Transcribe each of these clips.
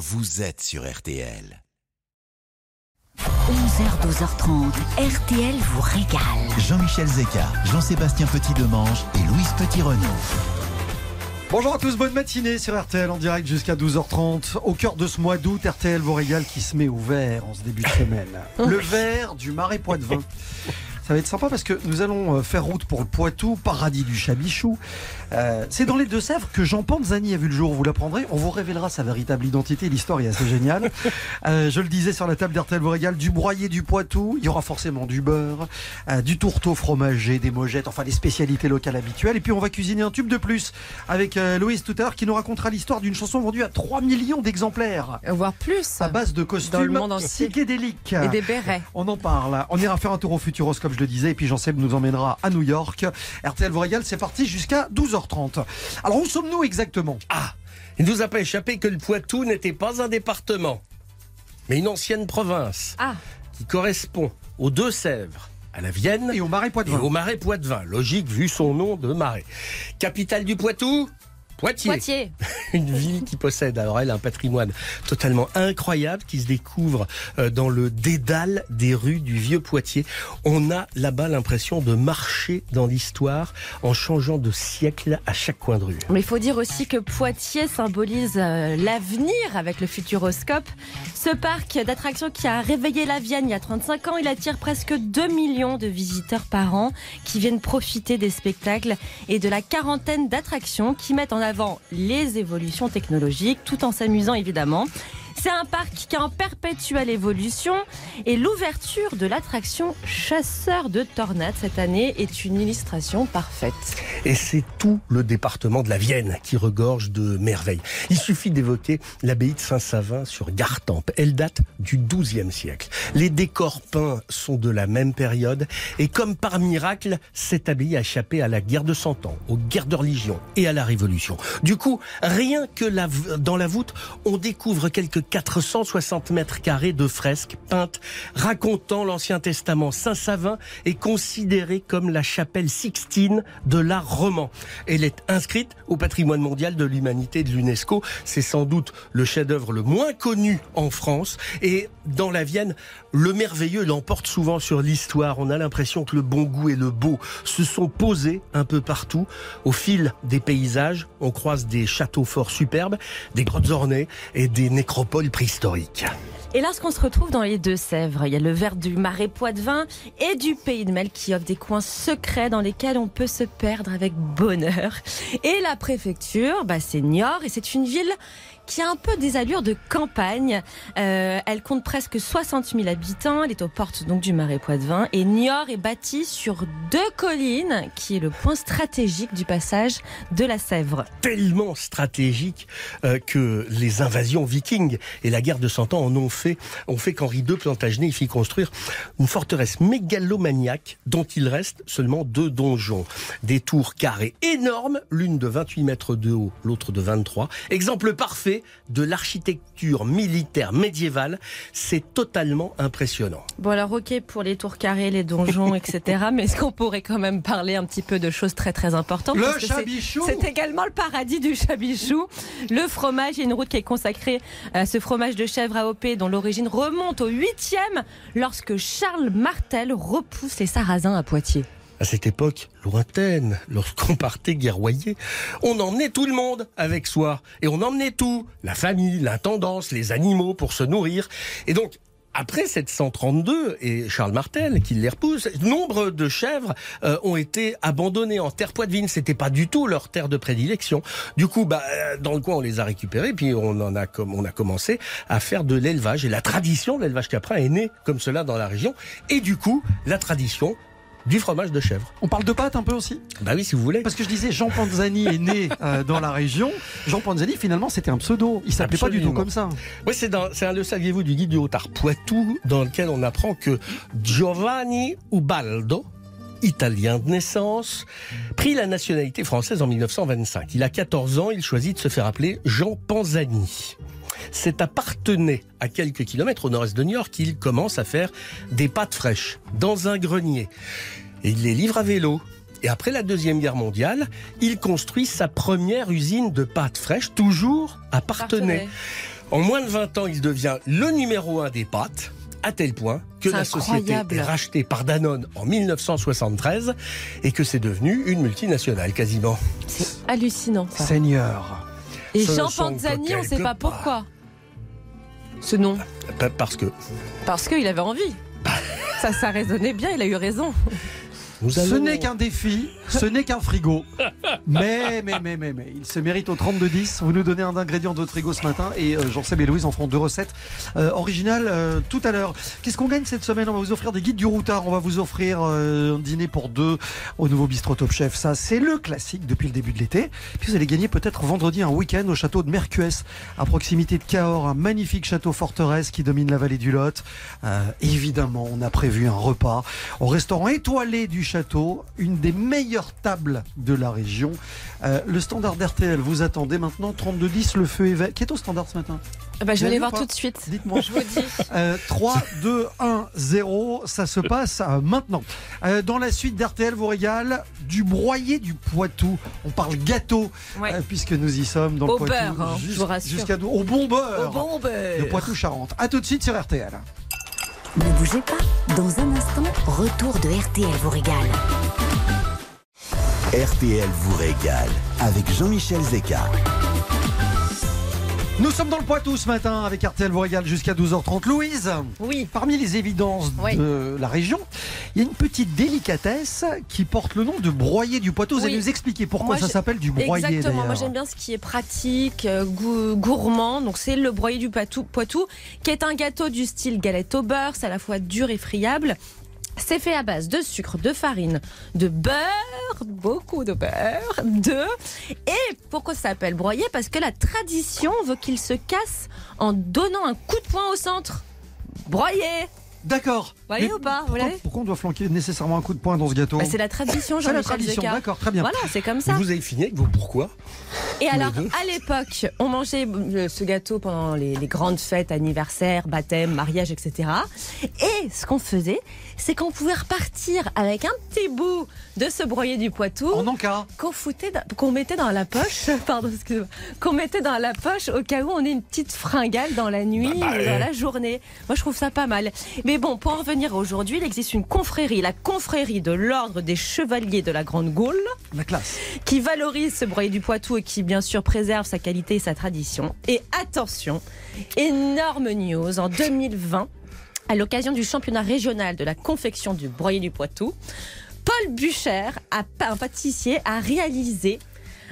vous êtes sur RTL. 11h, 12h30, RTL vous régale. Jean-Michel Zeka, Jean-Sébastien Petit-Demange et Louise Petit-Renaud. Bonjour à tous, bonne matinée sur RTL en direct jusqu'à 12h30. Au cœur de ce mois d'août, RTL vous régale qui se met au vert en ce début de semaine. Le vert du Marais Poitevin. Ça va être sympa parce que nous allons euh, faire route pour le Poitou, paradis du Chabichou. Euh, c'est dans les Deux-Sèvres que Jean Panzani a vu le jour, vous l'apprendrez. On vous révélera sa véritable identité, l'histoire est assez géniale. Euh, je le disais sur la table d'RTL vous régale, du broyé du Poitou, il y aura forcément du beurre, euh, du tourteau fromager, des mojettes, enfin les spécialités locales habituelles. Et puis on va cuisiner un tube de plus avec euh, Louise tout à l'heure qui nous racontera l'histoire d'une chanson vendue à 3 millions d'exemplaires Voire plus. à base de Dans le costumes monde entier. psychédéliques. Et des bérets. On en parle. On ira faire un tour au Futuroscope, je le disais, et puis Jean-Seb nous emmènera à New York. RTL vous régale, c'est parti jusqu'à 12h30. Alors où sommes-nous exactement? Ah, il ne vous a pas échappé que le Poitou n'était pas un département, mais une ancienne province Ah, qui correspond aux Deux-Sèvres, à la Vienne Et au Marais et Poitevin. au Marais Poitevin. Logique vu son nom de Marais. Capitale du Poitou? Poitiers. Poitiers. Une ville qui possède alors elle un patrimoine totalement incroyable qui se découvre euh, dans le dédale des rues du vieux Poitiers. On a là-bas l'impression de marcher dans l'histoire en changeant de siècle à chaque coin de rue. Mais il faut dire aussi que Poitiers symbolise euh, l'avenir avec le Futuroscope. Ce parc d'attractions qui a réveillé la Vienne il y a 35 ans, il attire presque 2 millions de visiteurs par an qui viennent profiter des spectacles et de la quarantaine d'attractions qui mettent en avant les évolutions technologiques tout en s'amusant évidemment. C'est un parc qui est en perpétuelle évolution et l'ouverture de l'attraction Chasseur de tornades cette année est une illustration parfaite. Et c'est tout le département de la Vienne qui regorge de merveilles. Il suffit d'évoquer l'abbaye de Saint-Savin sur Gartempe. Elle date du XIIe siècle. Les décors peints sont de la même période. Et comme par miracle, cette abbaye a échappé à la guerre de Cent Ans, aux guerres de religion et à la Révolution. Du coup, rien que dans la voûte, on découvre quelques 460 mètres carrés de fresques peintes racontant l'Ancien Testament. Saint-Savin est considéré comme la chapelle Sixtine de l'art roman. Elle est inscrite au patrimoine mondial de l'humanité de l'UNESCO. C'est sans doute le chef-d'œuvre le moins connu en France. Et dans la Vienne, le merveilleux l'emporte souvent sur l'histoire. On a l'impression que le bon goût et le beau se sont posés un peu partout. Au fil des paysages, on croise des châteaux forts superbes, des grottes ornées et des nécropoles préhistoriques. Et lorsqu'on se retrouve dans les Deux-Sèvres, il y a le vert du Marais Poitevin et du Pays de Mel qui offre des coins secrets dans lesquels on peut se perdre avec bonheur. Et la préfecture, bah, c'est Niort et c'est une ville qui a un peu des allures de campagne. Euh, elle compte presque 60 000 habitants. Elle est aux portes donc du Marais Poitevin et Niort est bâtie sur deux collines, qui est le point stratégique du passage de la Sèvre. tellement stratégique euh, que les invasions vikings et la guerre de Cent Ans en ont fait, ont fait qu'Henri II Plantagenet il fit construire une forteresse mégalomaniaque dont il reste seulement deux donjons. Des tours carrées énormes, l'une de 28 mètres de haut, l'autre de 23. Exemple parfait de l'architecture militaire médiévale. C'est totalement impressionnant. Bon alors ok pour les tours carrés, les donjons, etc. Mais est-ce qu'on pourrait quand même parler un petit peu de choses très très importantes? Le Parce que c'est- Chabichou C'est également le paradis du chabichou. Le fromage, il y a une route qui est consacrée à ce fromage de chèvre AOP dont l'origine remonte au 8e lorsque Charles Martel repousse les Sarrasins à Poitiers. À cette époque lointaine, lorsqu'on partait guerroyer, on emmenait tout le monde avec soi. Et on emmenait tout. La famille, l'intendance, les animaux pour se nourrir. Et donc, après 732 et Charles Martel qui les repousse, nombre de chèvres euh, ont été abandonnées en terre poitevine. C'était pas du tout leur terre de prédilection. Du coup, bah, euh, dans le coin, on les a récupérées, puis on en a comme on a commencé à faire de l'élevage. Et la tradition de l'élevage caprin est née comme cela dans la région. Et du coup, la tradition du fromage de chèvre. On parle de pâtes un peu aussi? Bah oui, si vous voulez. Parce que je disais, Jean Panzani est né euh, dans la région. Jean Panzani, finalement, c'était un pseudo. Il s'appelait pas du tout comme ça. Oui, c'est un le saviez-vous du guide du Haut-Art Poitou, dans lequel on apprend que Giovanni Ubaldo, italien de naissance, prit la nationalité française en 1925. Il a 14 ans, il choisit de se faire appeler Jean Panzani. C'est à Partenay, à quelques kilomètres au nord-est de New York, qu'il commence à faire des pâtes fraîches dans un grenier. Et il les livre à vélo. Et après la Deuxième Guerre mondiale, il construit sa première usine de pâtes fraîches, toujours à Partenay. Partenay. En moins de 20 ans, il devient le numéro un des pâtes, à tel point que la société est rachetée par Danone en 1973 et que c'est devenu une multinationale quasiment. C'est hallucinant. ça. Seigneur. Et Jean Panzani, on ne sait pas pourquoi. Ce nom. Pa- Parce que Parce qu'il avait envie. Ça, ça résonnait bien, il a eu raison. Nous Ce allons... n'est qu'un défi, ce n'est qu'un frigo. Mais, mais, mais, mais, mais, il se mérite au 32-10. Vous nous donnez un ingrédient de votre frigo ce matin et euh, Jean-Seb et Louise en feront deux recettes euh, originales euh, tout à l'heure. Qu'est-ce qu'on gagne cette semaine? On va vous offrir des guides du routard. On va vous offrir un dîner pour deux au nouveau bistrot Top Chef. Ça, c'est le classique depuis le début de l'été. Puis vous allez gagner peut-être vendredi un week-end au château de Mercuès, à proximité de Cahors, un magnifique château forteresse qui domine la vallée du Lot. Évidemment, on a prévu un repas au restaurant étoilé du château, une des meilleures tables de la région. Euh, le standard d'RTL vous attendez maintenant 32-10, le feu est vert. Qui est au standard ce matin? Ah bah, je vais aller voir tout de suite. Dites-moi. Je vous dis. Euh, 3, 2, 1, 0, ça se passe euh, maintenant. Euh, dans la suite d'RTL vous régale du broyé du Poitou. On parle gâteau, Ouais. puisque nous y sommes dans Au le Poitou. beurre, hein. Jusqu'à au bon beurre. Au bon beurre. de Poitou-Charentes. A tout de suite sur RTL. Ne bougez pas. Dans un instant, retour de RTL vous régale. RTL vous régale avec Jean-Michel Zeka. Nous sommes dans le Poitou ce matin avec RTL vous jusqu'à 12h30. Louise, Oui. parmi les évidences Oui. de la région, il y a une petite délicatesse qui porte le nom de broyé du Poitou. Vous allez Oui. nous expliquer pourquoi Moi, ça je- s'appelle du broyé Exactement, moi j'aime bien ce qui est pratique, euh, gourmand. Donc c'est le broyé du Poitou, Poitou, qui est un gâteau du style galette au beurre. C'est à la fois dur et friable. C'est fait à base de sucre, de farine, de beurre, beaucoup de beurre, de... Et pourquoi ça s'appelle broyé? Parce que la tradition veut qu'il se casse en donnant un coup de poing au centre. Broyé D'accord. Voyez Mais ou pas, pourquoi, on doit flanquer nécessairement un coup de poing dans ce gâteau? Bah, C'est la tradition, C'est la tradition, d'accord, très bien. Voilà, c'est comme ça. Vous avez fini avec vos pourquoi Et alors, à l'époque, on mangeait euh, ce gâteau pendant les, les grandes fêtes, anniversaires, baptêmes, mariages, etc. Et ce qu'on faisait, c'est qu'on pouvait repartir avec un petit bout de ce broyé du Poitou En qu'on foutait, qu'on mettait dans la poche, pardon, excusez-moi, qu'on mettait dans la poche au cas où on ait une petite fringale dans la nuit Bah, bah, ou dans la journée. Moi, je trouve ça pas mal. Mais bon, pour en revenir aujourd'hui, il existe une confrérie, la confrérie de l'ordre des chevaliers de la Grande Gaule La classe. qui valorise ce broyé du Poitou et qui bien sûr préserve sa qualité et sa tradition. Et attention, énorme news en 2020, à l'occasion du championnat régional de la confection du broyé du Poitou, Paul Bucher, un pâtissier, a réalisé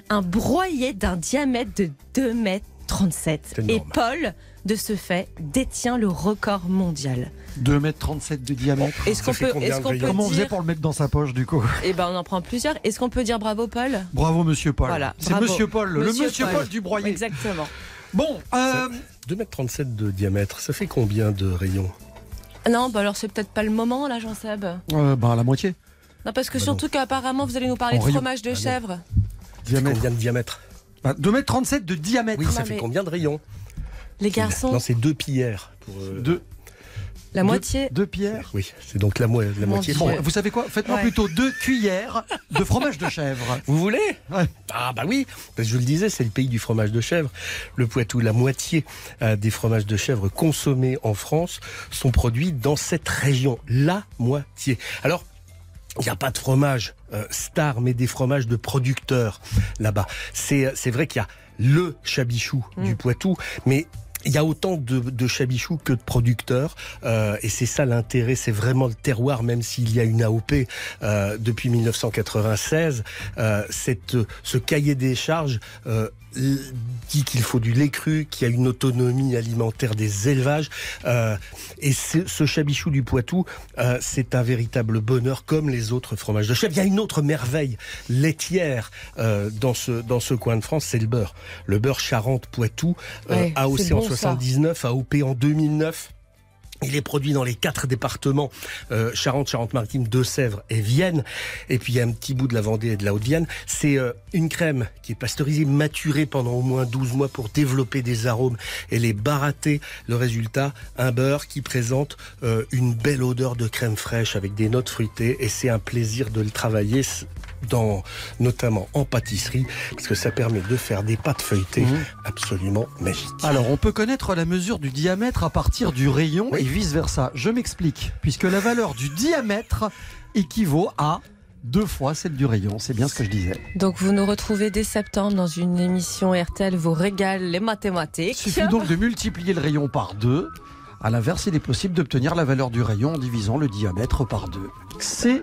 un broyé d'un diamètre de 2 mètres 37. C'est Et. Paul, de ce fait, détient le record mondial. 2m37 de diamètre. Est-ce qu'on peut, qu'on Comment on faisait pour le mettre dans sa poche du coup? Eh ben on en prend plusieurs. Est-ce qu'on peut dire bravo Paul? Bravo Monsieur Paul. Voilà, C'est bravo. Monsieur Paul, le Monsieur Monsieur Paul, Paul. du broyé. Exactement. Bon, euh, 2m37 de diamètre, ça fait combien de rayons? Non, bah alors c'est peut-être pas le moment là, Jean-Seb. euh, ben, la moitié. Non, parce que Bah surtout qu'apparemment vous allez nous parler En de rayon. fromage de Ah chèvre. Diamètre. Combien de diamètre Bah, 2m37 de diamètre. Oui, ça Non, fait mais- combien de rayons Les garçons, Non, c'est deux pierres. Pour, euh, Deux, la deux- moitié. Deux pierres. Oui, c'est donc la, mo- la moitié. Bon, vous savez quoi? Faites-moi Ouais. plutôt deux cuillères de fromage de chèvre. Vous voulez? Ouais. Ah bah oui, parce que je le disais, c'est le pays du fromage de chèvre. Le Poitou, la moitié euh, des fromages de chèvre consommés en France sont produits dans cette région. La moitié. Alors, il n'y a pas de fromage euh, star, mais des fromages de producteurs là-bas. C'est c'est vrai qu'il y a le chabichou du Poitou, mais il y a autant de, de chabichou que de producteurs, euh, et c'est ça l'intérêt, c'est vraiment le terroir, même s'il y a une AOP euh, depuis 1996, euh, cette, ce cahier des charges euh, dit qu'il faut du lait cru, qu'il y a une autonomie alimentaire des élevages, euh, et ce, ce chabichou du Poitou, euh, c'est un véritable bonheur comme les autres fromages de chèvre. Il y a une autre merveille laitière euh, dans ce dans ce coin de France, c'est le beurre. Le beurre Charente-Poitou, euh, Ouais, AOC en bon, ça. 79, AOP en 2009. Il est produit dans les quatre départements euh, Charente, Charente-Maritime, Deux-Sèvres et Vienne. Et puis il y a un petit bout de la Vendée et de la Haute-Vienne. C'est euh, une crème qui est pasteurisée, maturée pendant au moins 12 mois pour développer des arômes et les barater. Le résultat, un beurre qui présente euh, une belle odeur de crème fraîche avec des notes fruitées. Et c'est un plaisir de le travailler. Dans, notamment en pâtisserie, parce que ça permet de faire des pâtes feuilletées Mhm. absolument magiques. Alors, on peut connaître la mesure du diamètre à partir du rayon Oui. et vice-versa. Je m'explique, puisque la valeur du diamètre équivaut à deux fois celle du rayon. C'est bien ce que je disais. Donc vous nous retrouvez dès septembre dans une émission RTL vous régale les Il mathématiques. suffit donc de multiplier le rayon par deux. À l'inverse, il est possible d'obtenir la valeur du rayon en divisant le diamètre par deux. C,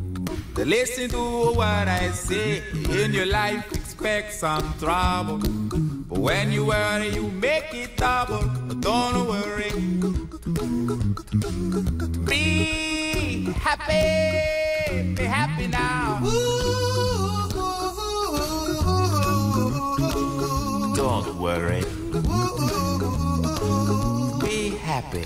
Listen to what I say. In your life, expect some trouble. But when you worry, you make it double. Don't worry. Be happy. Be happy now. Don't worry. Be happy.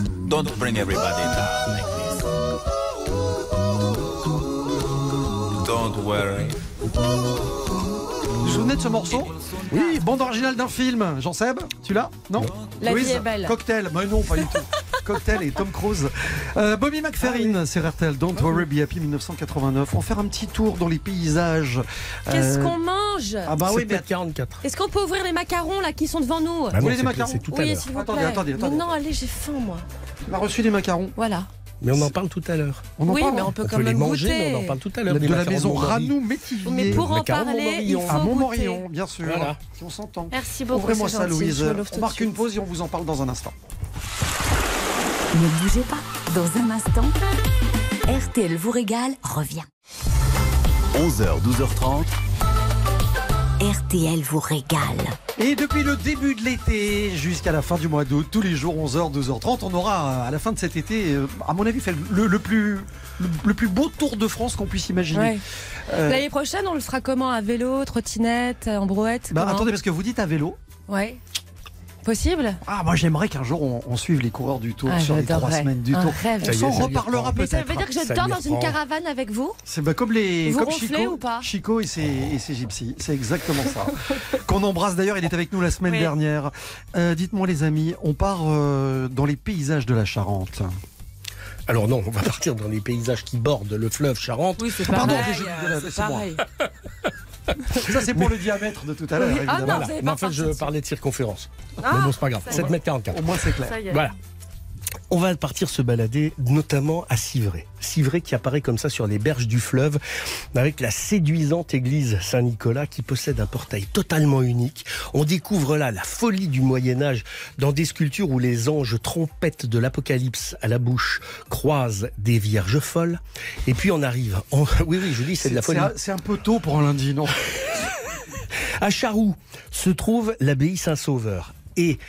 Don't bring everybody down like this. Don't worry. Vous vous souvenez de ce morceau Oui, bande originale d'un film. Jean-Seb, tu l'as? Non? La Louise vie est belle. Cocktail, mais non, pas du tout. Cocktail et Tom Cruise. Euh, Bobby McFerrin, c'est RTL, Don't Worry Be Happy 1989. On va faire un petit tour dans les paysages. Qu'est-ce Euh, qu'on mange? Ah bah oui, mais peut 44. Est-ce qu'on peut ouvrir les macarons là qui sont devant nous? Bah Vous voulez des c'est- macarons à Oui, l'heure. s'il vous Attendez, plaît. attendez, Mais attendez. non, allez, j'ai faim moi. On a reçu des macarons. Voilà. Mais on en parle tout à l'heure. On en Oui, parle mais on peut On quand peut les manger, goûter. mais on en parle tout à l'heure. de la maison. Ranou Métivier. Mais pour en parler, il faut à goûter. Montmorillon, bien sûr. Voilà. Si on s'entend. Merci beaucoup. Ouvrez-moi ça, gentil, Louise. On marque une pause et on vous en parle dans un instant. Ne bougez pas. Dans un instant, RTL vous régale revient. 11h, 12h30. RTL vous régale. Et depuis le début de l'été jusqu'à la fin du mois d'août, tous les jours 11h, 12h30, on aura à la fin de cet été, euh, à mon avis, fait le, le plus, le, le plus beau tour de France qu'on puisse imaginer. Ouais. Euh, L'année prochaine, on le fera comment? À vélo, trottinette, en brouette bah, attendez, parce que vous dites à vélo. Ouais. Possible Ah, moi j'aimerais qu'un jour on, on suive les coureurs du Tour Ah, sur les trois semaines du Un Tour. rêve. On s'en reparlera Mais ça peut-être. veut dire que je dors dans une caravane avec vous C'est bah, comme les Vous comme Chico, ou pas Chico et ses, et ses gypsies. C'est exactement ça. Qu'on embrasse d'ailleurs, il est avec nous la semaine Oui. dernière. Euh, Dites-moi les amis, on part euh, dans les paysages de la Charente. Alors non, on va partir dans les paysages qui bordent le fleuve Charente. Oui, c'est pardon, pareil. je- je- euh, c'est pareil. Ça c'est pour le diamètre de tout à l'heure, Oui. Ah, non, Voilà. Mais en fait, je parlais de circonférence. Ah, Mais bon, c'est pas grave. y est. 7 mètres 44. Au moins c'est clair. Ça y est. Voilà. On va partir se balader notamment à Civray. Civray qui apparaît comme ça sur les berges du fleuve avec la séduisante église Saint-Nicolas qui possède un portail totalement unique. On découvre là la folie du Moyen Âge dans des sculptures où les anges trompettes de l'Apocalypse à la bouche croisent des vierges folles. Et puis on arrive. Oui, oui, je dis c'est de la folie. c'est un peu tôt pour un lundi, non? À Charroux se trouve l'abbaye Saint-Sauveur et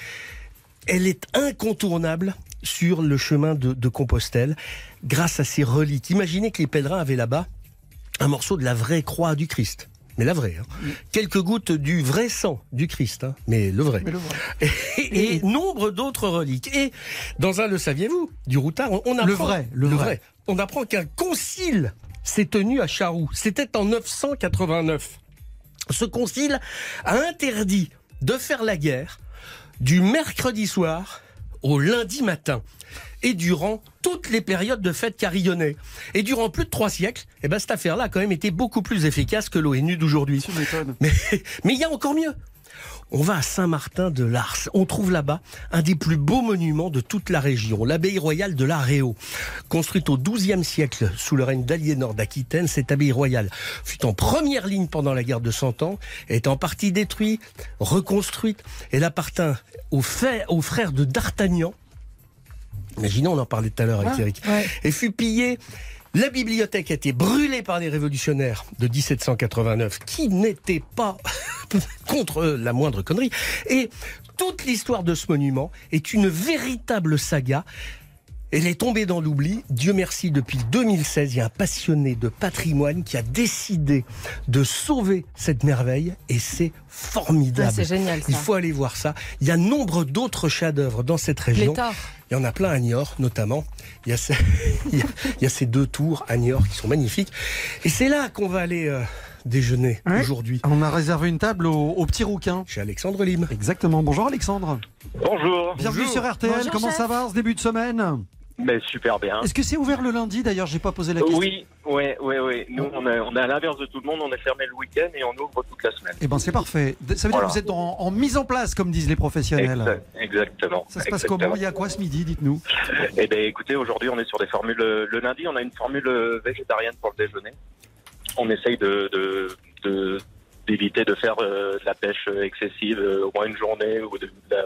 elle est incontournable sur le chemin de, de Compostelle grâce à ses reliques. Imaginez que les pèlerins avaient là-bas un morceau de la vraie croix du Christ. Mais la vraie. hein. Quelques gouttes du vrai sang du Christ, hein, mais le vrai. Mais le vrai. Et, et nombre d'autres reliques. Et dans un, le saviez-vous, du Routard, on, on apprend... Le vrai, le vrai. On apprend qu'un concile s'est tenu à Charroux. C'était en 989. Ce concile a interdit de faire la guerre du mercredi soir au lundi matin et durant toutes les périodes de fêtes carillonnées. Et durant plus de trois siècles, eh ben, cette affaire-là a quand même été beaucoup plus efficace que l'ONU d'aujourd'hui. Mais il y a encore mieux. On va à Saint-Martin de Lars. On trouve là-bas un des plus beaux monuments de toute la région, l'abbaye royale de l'Aréo. Construite au XIIe siècle sous le règne d'Aliénor d'Aquitaine, cette abbaye royale fut en première ligne pendant la guerre de Cent Ans, est en partie détruite, reconstruite. Elle appartint aux, aux frères de D'Artagnan. Imaginez, on en parlait tout à l'heure avec Eric. Ouais. Et fut pillée. La bibliothèque a été brûlée par les révolutionnaires de 1789, qui n'étaient pas contre la moindre connerie. Et toute l'histoire de ce monument est une véritable saga. Elle est tombée dans l'oubli. Dieu merci, depuis 2016, il y a un passionné de patrimoine qui a décidé de sauver cette merveille et c'est formidable. C'est génial, ça. Il faut aller voir ça. Il y a nombre d'autres chefs-d'œuvre dans cette région. Pléthore. Il y en a plein à Niort, notamment. Il y a, ces, il y a- il y a ces deux tours à Niort qui sont magnifiques. Et c'est là qu'on va aller euh, déjeuner Ouais. aujourd'hui, On a réservé une table au, au petit rouquin. chez Alexandre Lim. Exactement. Bonjour Alexandre. Bonjour. Bienvenue sur RTL. Bonjour, Comment chef. ça va en ce début de semaine? Mais super bien. Est-ce que c'est ouvert le lundi D'ailleurs, j'ai pas posé la question. Oui, oui, oui, oui. Nous, on est, on est à l'inverse de tout le monde. On est fermé le week-end et on ouvre toute la semaine. Eh ben c'est parfait. Ça veut dire que vous êtes en, en mise en place, comme disent les professionnels. Exact- exactement. Ça se passe exactement. comment Il y a quoi ce midi Dites-nous. Eh ben, écoutez, aujourd'hui, on est sur des formules. Le lundi, on a une formule végétarienne pour le déjeuner. On essaye de, de, de- d'éviter de faire euh, de la pêche excessive euh, au moins une journée ou de, de la,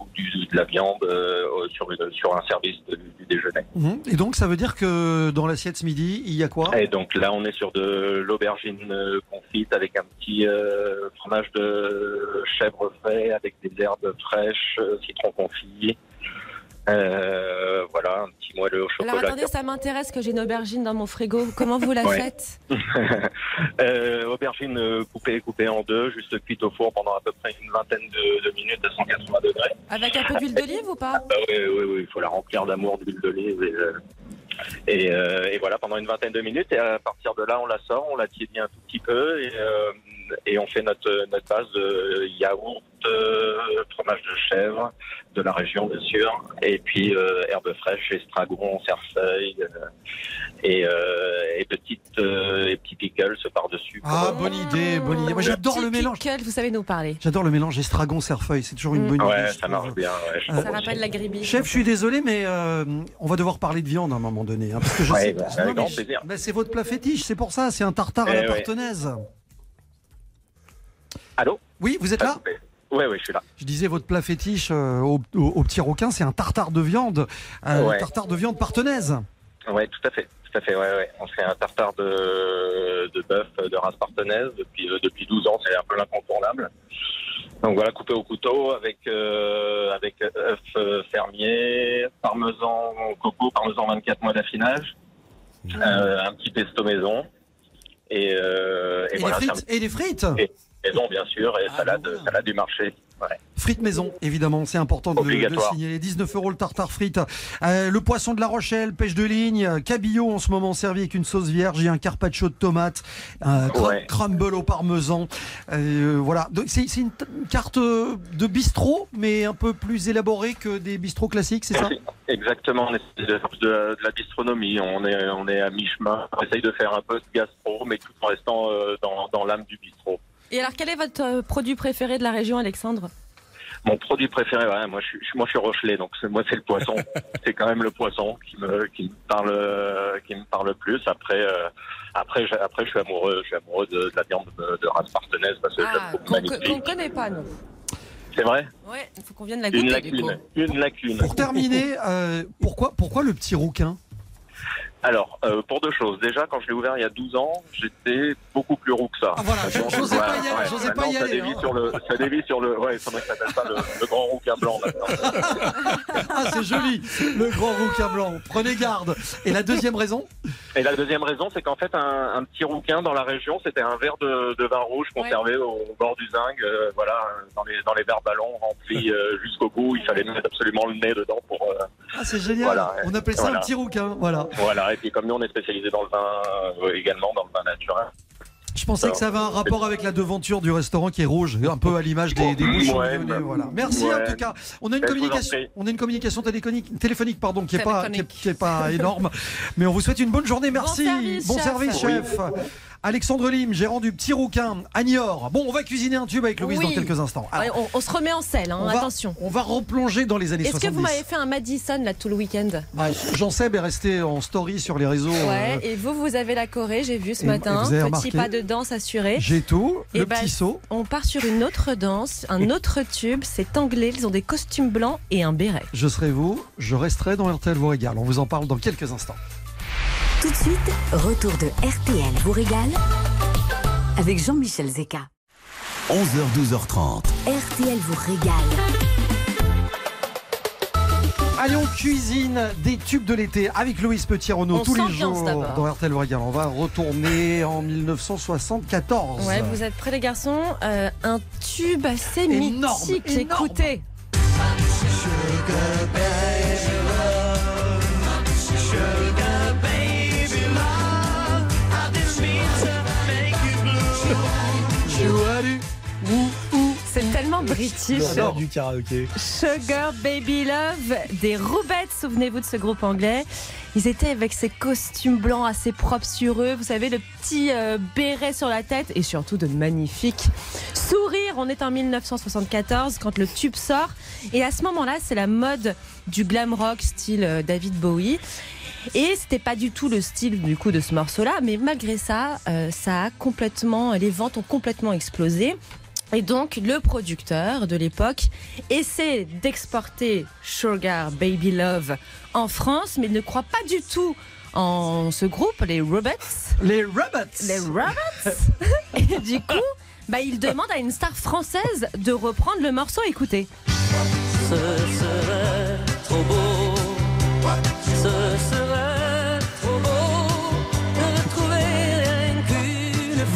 ou du- de la viande euh, sur, une- sur un service de- du déjeuner. Mhm. Et donc, ça veut dire que dans l'assiette ce midi, il y a quoi? Et donc là, on est sur de l'aubergine euh, confite avec un petit euh, fromage de chèvre frais avec des herbes fraîches, euh, citron confit. Euh, voilà, un petit moelleux au Alors chocolat. attendez, ça m'intéresse que j'ai une aubergine dans mon frigo. Comment vous la faites? Euh, aubergine euh, coupée, coupée en deux, juste cuite au four pendant à peu près une vingtaine de, de minutes à 180 degrés. Avec un peu d'huile d'olive ou pas? Ah oui, oui, oui, il faut la remplir d'amour, d'huile d'olive. Et, euh, et, euh, et voilà, pendant une vingtaine de minutes. Et à partir de là, on la sort, on la tiédit un tout petit peu. Et euh, et on fait notre, notre base de yaourt, euh, fromage de chèvre, de la région bien sûr, et puis euh, herbes fraîches, estragon, cerfeuil, euh, et, euh, et petites euh, et petits pickles par-dessus. Ah, bonne idée, bonne idée. Moi, j'adore le mélange. pickle, vous savez nous parler. J'adore le mélange estragon cerfeuil. C'est toujours une Mm. bonne idée. Ouais, ça trouve. marche bien. Ouais, Euh, Ça aussi. rappelle la gribiche. Chef, je suis désolé, mais euh, on va devoir parler de viande à un moment donné. hein, parce que je Ouais, sais, bah, non, avec mais grand je- plaisir. mais c'est votre plat fétiche, c'est pour ça. C'est un tartare à Eh la ouais. partenaise. Allô Oui, vous êtes là. Ouais, ouais, je suis là. Je disais votre plat fétiche euh, au, au- au petit requin, c'est un tartare de viande, Ouais. tartare de viande partenaise. Ouais, tout à fait. Tout à fait, ouais, ouais. On fait un tartare de, de bœuf de race partenaise depuis, euh, depuis 12 ans, c'est un peu l'incontournable. Donc voilà, coupé au couteau avec, euh, avec œuf euh, fermier, parmesan coco, parmesan 24 mois d'affinage, euh, un petit pesto maison. Et, euh, et Et, voilà, les un frites, et les frites maison bien sûr, et Ah, salade, bon. salade du marché. Ouais. Frites maison, évidemment, c'est important de, de signaler. 19 euros le tartare frites. Euh, le poisson de la Rochelle, pêche de ligne, cabillaud en ce moment servi avec une sauce vierge et un carpaccio de tomates, un cra- Ouais. crumble au parmesan. Euh, voilà, Donc, c'est une, carte euh, de bistrot, mais un peu plus élaborée que des bistrots classiques, c'est ça? Exactement, on essaie de faire de, de la bistronomie, on est, on est à mi-chemin, on essaye de faire un peu de gastro, mais tout en restant euh, dans, dans l'âme du bistrot. Et alors, quel est votre euh, produit préféré de la région, Alexandre? Mon produit préféré, ouais, moi je suis, moi je suis Rochelet, donc moi c'est le poisson. c'est quand même le poisson qui me, qui me parle, qui me parle le plus. Après, euh, après, je- après je suis amoureux, je suis amoureux de, de la viande de, de race partenaise parce que je la Ah, trouve qu'on connaît pas, nous. C'est vrai? Ouais, il faut qu'on vienne la Une goûter, du coup. lacune, une lacune. Pour terminer, euh, pourquoi, pourquoi le petit rouquin? Alors, euh, pour deux choses. Déjà, quand je l'ai ouvert il y a 12 ans, j'étais beaucoup plus roux que ça. Ah, voilà, j'osais pas y aller, ouais, j'osais pas y maintenant, ça aller, dévie hein. sur le, ça dévie sur le, ouais, il faudrait que ça s'appelle ça le, le grand rouquin blanc maintenant. Ah, c'est joli, le grand rouquin blanc. Prenez garde. Et la deuxième raison? Et la deuxième raison, c'est qu'en fait, un, un petit rouquin dans la région, c'était un verre de, de vin rouge conservé au, au bord du zinc, euh, voilà, dans les, dans les verres ballons remplis euh, jusqu'au bout. Il fallait mettre absolument le nez dedans pour, euh, Ah, c'est génial. Voilà. On appelle ça Voilà. un petit rouquin. Voilà. voilà. Et puis comme nous, on est spécialisé dans le vin, euh, également dans le vin naturel. Je pensais que ça avait un rapport avec la devanture du restaurant qui est rouge, un peu à l'image des, des bouchons Ouais, lyonnais, bah, voilà. Merci ouais. en tout cas. On a une communication, prie. on a une communication téléphonique, téléphonique pardon, qui est pas, qui est, Téléphonique. qui est pas énorme, mais on vous souhaite une bonne journée. Merci. service, chef. service, chef. Alexandre Lim, gérant du Petit Rouquin à Niort. Bon, on va cuisiner un tube avec Louise Oui. dans quelques instants. Alors, Ouais, on, on se remet en selle, hein, on va- attention. On va replonger dans les années Est-ce que 70. vous m'avez fait un Madison là tout le week-end? Ah, Jean Seb est resté en story sur les réseaux. Ouais, euh, et vous, vous avez la Corée, j'ai vu ce et- matin. et Petit remarqué pas de danse assuré. J'ai tout, Eh le ben, petit saut. On part sur une autre danse, un autre tube. C'est anglais, ils ont des costumes blancs et un béret. Je serai vous, je resterai dans RTL vous régale. On vous en parle dans quelques instants. Tout de suite, retour de RTL vous régale avec Jean-Michel Zeka. 11h, 12h30. RTL vous régale. Allez, on cuisine des tubes de l'été avec Louise Petit-Renaud On tous les jours dans RTL vous régale. On va retourner en 1974. Ouais, vous êtes prêts les garçons Euh, Un tube assez Énorme, mythique, énorme. écoutez. Ou. C'est tellement british. L'horreur du karaoké. Sugar Baby Love des Roubettes, souvenez-vous de ce groupe anglais. Ils étaient avec ces costumes blancs assez propres sur eux, vous savez, le petit euh, béret sur la tête et surtout de magnifiques sourires. On est en 1974 quand le tube sort et à ce moment-là, c'est la mode du glam rock style euh, David Bowie. Et c'était pas du tout le style du coup de ce morceau-là, mais malgré ça, euh, ça a complètement, les ventes ont complètement explosé. Et donc, le producteur de l'époque essaie d'exporter Sugar Baby Love en France, mais ne croit pas du tout en ce groupe, les Robots. Les Rabbits. Les Robots Et du coup, bah, il demande à une star française de reprendre le morceau. Écoutez. Ce serait trop beau, ce serait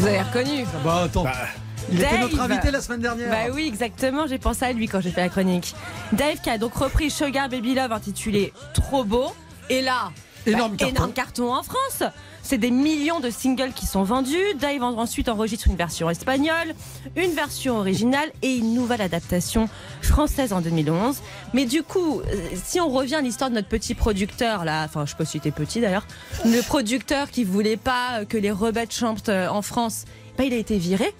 Vous avez reconnu Bah attends. Il était Dave. notre invité la semaine dernière. Bah oui, exactement. J'ai pensé à lui quand j'ai fait la chronique. Dave qui a donc repris Sugar Baby Love intitulé Trop beau. Et là, Énorme Bah, carton. énorme carton en France. C'est des millions de singles qui sont vendus. Dave en- ensuite enregistre une version espagnole, une version originale et une nouvelle adaptation française en 2011. Mais du coup, euh, si on revient à l'histoire de notre petit producteur là, enfin je sais pas si était petit d'ailleurs, le producteur qui voulait pas que les rebelles chantent euh, en France, bah, il a été viré.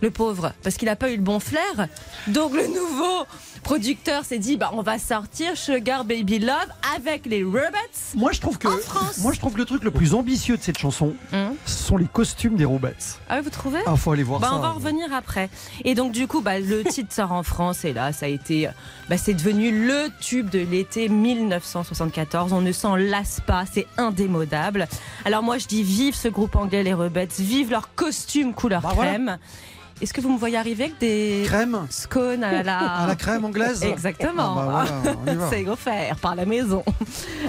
Le pauvre, parce qu'il n'a pas eu le bon flair. Donc le nouveau producteur s'est dit, bah on va sortir Sugar Baby Love avec les Robots. Moi je trouve que En France. moi je trouve que le truc le plus ambitieux de cette chanson, Hum. ce sont les costumes des Robots. Ah oui, vous trouvez? Ah faut aller voir Bah, ça. on va en revenir après. Et donc du coup, bah, le titre sort en France et là, ça a été, bah, c'est devenu le tube de l'été 1974. On ne s'en lasse pas, c'est indémodable. Alors moi, je dis vive ce groupe anglais, les Rebettes, vive leur costume couleur Bah, voilà. Est-ce que vous me voyez arriver avec des Crème scones à la, à la crème anglaise. Exactement. Ah bah voilà. C'est offert par la maison.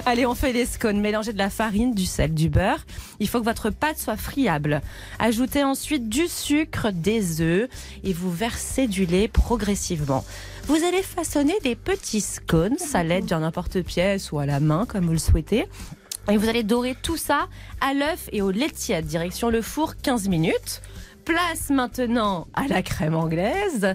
Allez, on fait les scones. Mélangez de la farine, du sel, du beurre. Il faut que votre pâte soit friable. Ajoutez ensuite du sucre, des œufs et vous versez du lait progressivement. Vous allez façonner des petits scones à l'aide d'un n'importe pièce ou à la main, comme vous le souhaitez. Et vous allez dorer tout ça à l'œuf et au lait tiède, direction le four 15 minutes. Place maintenant à la crème anglaise.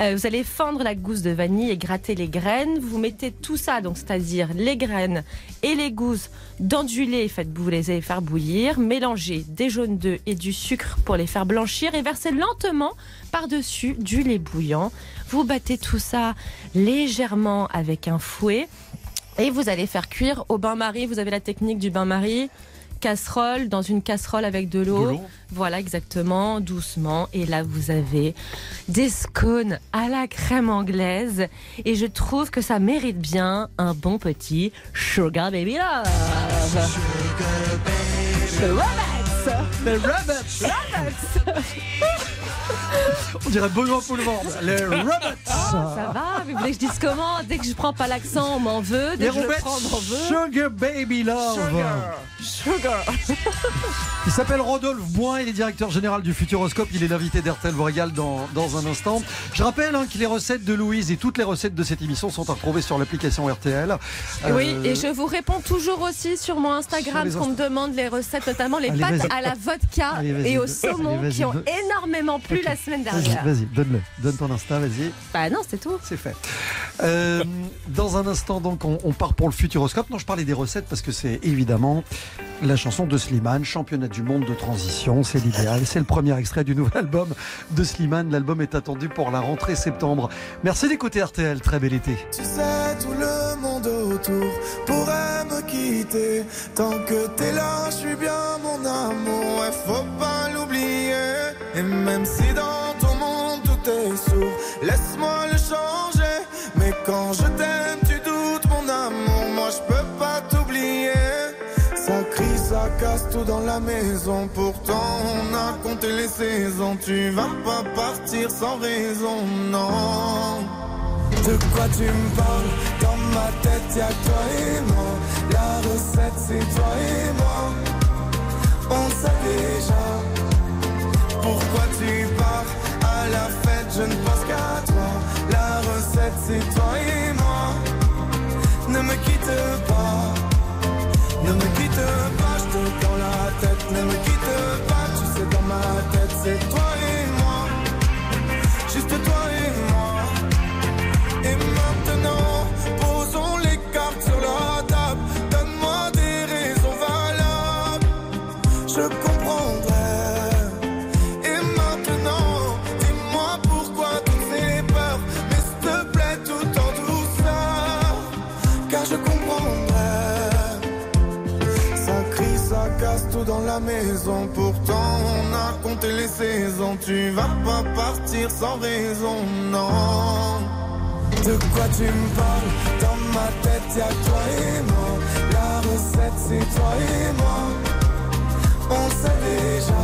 Euh, vous allez fendre la gousse de vanille et gratter les graines. Vous mettez tout ça, donc c'est-à-dire les graines et les gousses, dans du lait. Faites les allez faire bouillir. Mélangez des jaunes d'œufs et du sucre pour les faire blanchir et versez lentement par-dessus du lait bouillant. Vous battez tout ça légèrement avec un fouet. Et vous allez faire cuire au bain-marie. Vous avez la technique du bain-marie. Casserole, dans une casserole avec de l'eau. De l'eau. Voilà, exactement, doucement. Et là, vous avez des scones à la crème anglaise. Et je trouve que ça mérite bien un bon petit Sugar Baby Love. The Robots Les Robots On dirait Benoît Poulvord. Les Robots Ça va Vous voulez que je dise comment? Dès que je prends pas l'accent, on m'en veut. Dès Les que je le Robots prends, on m'en veut. Sugar Baby Love Sugar. Il s'appelle Rodolphe Boin, il est directeur général du Futuroscope, il est l'invité d'RTL vous régale dans, dans un instant. Je rappelle hein, que les recettes de Louise et toutes les recettes de cette émission sont à retrouver sur l'application RTL. Euh, Oui, et je vous réponds toujours aussi sur mon Instagram, qu'on me demande les recettes, notamment les Allez, pâtes vas-y. À la vodka Allez, et au saumon qui ont énormément plu la semaine dernière. vas-y, donne-le. Donne ton Insta, vas-y. Bah non, c'est tout. C'est fait. Euh, dans un instant, donc, on, on part pour le Futuroscope. Non, je parlais des recettes parce que c'est évidemment la chanson de Slimane, championnat du monde de transition. C'est l'idéal. C'est le premier extrait du nouvel album de Slimane. L'album est attendu pour la rentrée septembre. Merci d'écouter RTL. Très bel été. Tu sais, tout le monde autour pourrait me quitter. Tant que t'es là, je suis bien mon amour, ouais, faut pas l'oublier. Et même si dans ton monde tout est sourd, laisse-moi le changer. Mais quand je t'aime, tu doutes mon amour, moi je peux pas t'oublier. Ça crie, ça casse tout dans la maison. Pourtant, on a compté les saisons. Tu vas pas partir sans raison, non. De quoi tu me parles? Dans ma tête y'a toi et moi La recette c'est toi et moi On sait déjà. Pourquoi tu pars À la fête? Je ne pense qu'à toi. La recette c'est toi et moi. Ne me quitte pas. Ne me quitte pas Je te dans la tête. Ne me quitte Je comprendrai. Et maintenant, dis-moi pourquoi toutes ces peurs. Mais s'il te plaît, tout en douceur. Car je comprendrai. Ça crie, ça casse tout dans la maison. Pourtant, on a compté les saisons. Tu vas pas partir sans raison, non. De quoi tu me parles? Dans ma tête y'a toi et moi La recette c'est toi et moi On sait déjà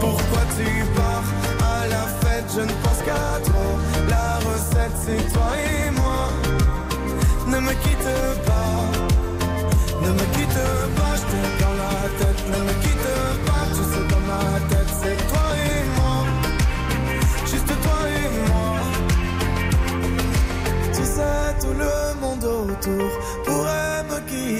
Pourquoi tu pars À la fête. Je ne pense qu'à toi. La recette c'est toi et moi. Ne me quitte pas. Ne me quitte pas. Je te dans la tête. Ne me quitte pas. Tu sais dans ma tête c'est toi et moi. Juste toi et moi. Tu sais, tout le monde autour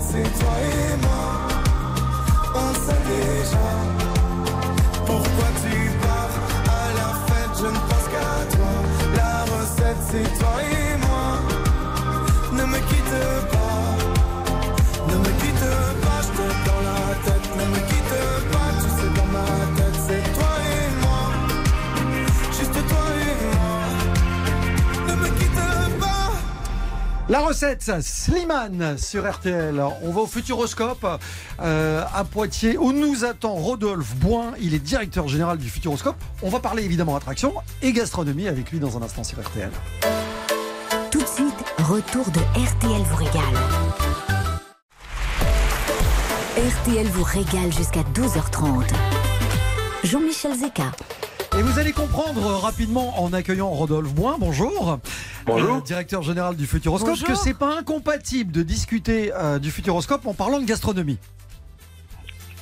C'est toi et moi. On sait déjà. Pourquoi tu pars à la fête Je ne pense qu'à toi. La recette, c'est toi et moi. La recette, Slimane sur RTL. On va au Futuroscope euh, à Poitiers où nous attend Rodolphe Boin. Il est directeur général du Futuroscope. On va parler évidemment attraction et gastronomie avec lui dans un instant sur RTL. Tout de suite, retour de RTL vous régale. RTL vous régale jusqu'à 12h30. Jean-Michel Zeka. Et vous allez comprendre rapidement en accueillant Rodolphe Boin. Bonjour. Bonjour. Euh, directeur général du Futuroscope, Bonjour. que c'est pas incompatible de discuter euh, du Futuroscope en parlant de gastronomie.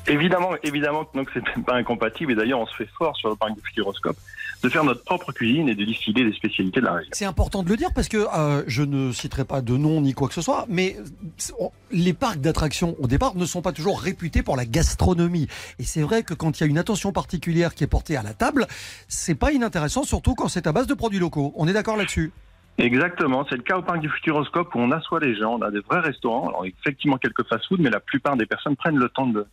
Évidemment, évidemment que donc c'est pas incompatible et d'ailleurs on se fait fort sur le parc du Futuroscope de faire notre propre cuisine et de distiller des spécialités de la région. C'est important de le dire parce que euh, je ne citerai pas de nom ni quoi que ce soit, mais les parcs d'attractions au départ ne sont pas toujours réputés pour la gastronomie. Et c'est vrai que quand il y a une attention particulière qui est portée à la table, c'est pas inintéressant, surtout quand c'est à base de produits locaux. On est d'accord là-dessus? Exactement, c'est le cas au parc du Futuroscope où on assoit les gens, on a des vrais restaurants, alors effectivement quelques fast-food, mais la plupart des personnes prennent le temps de,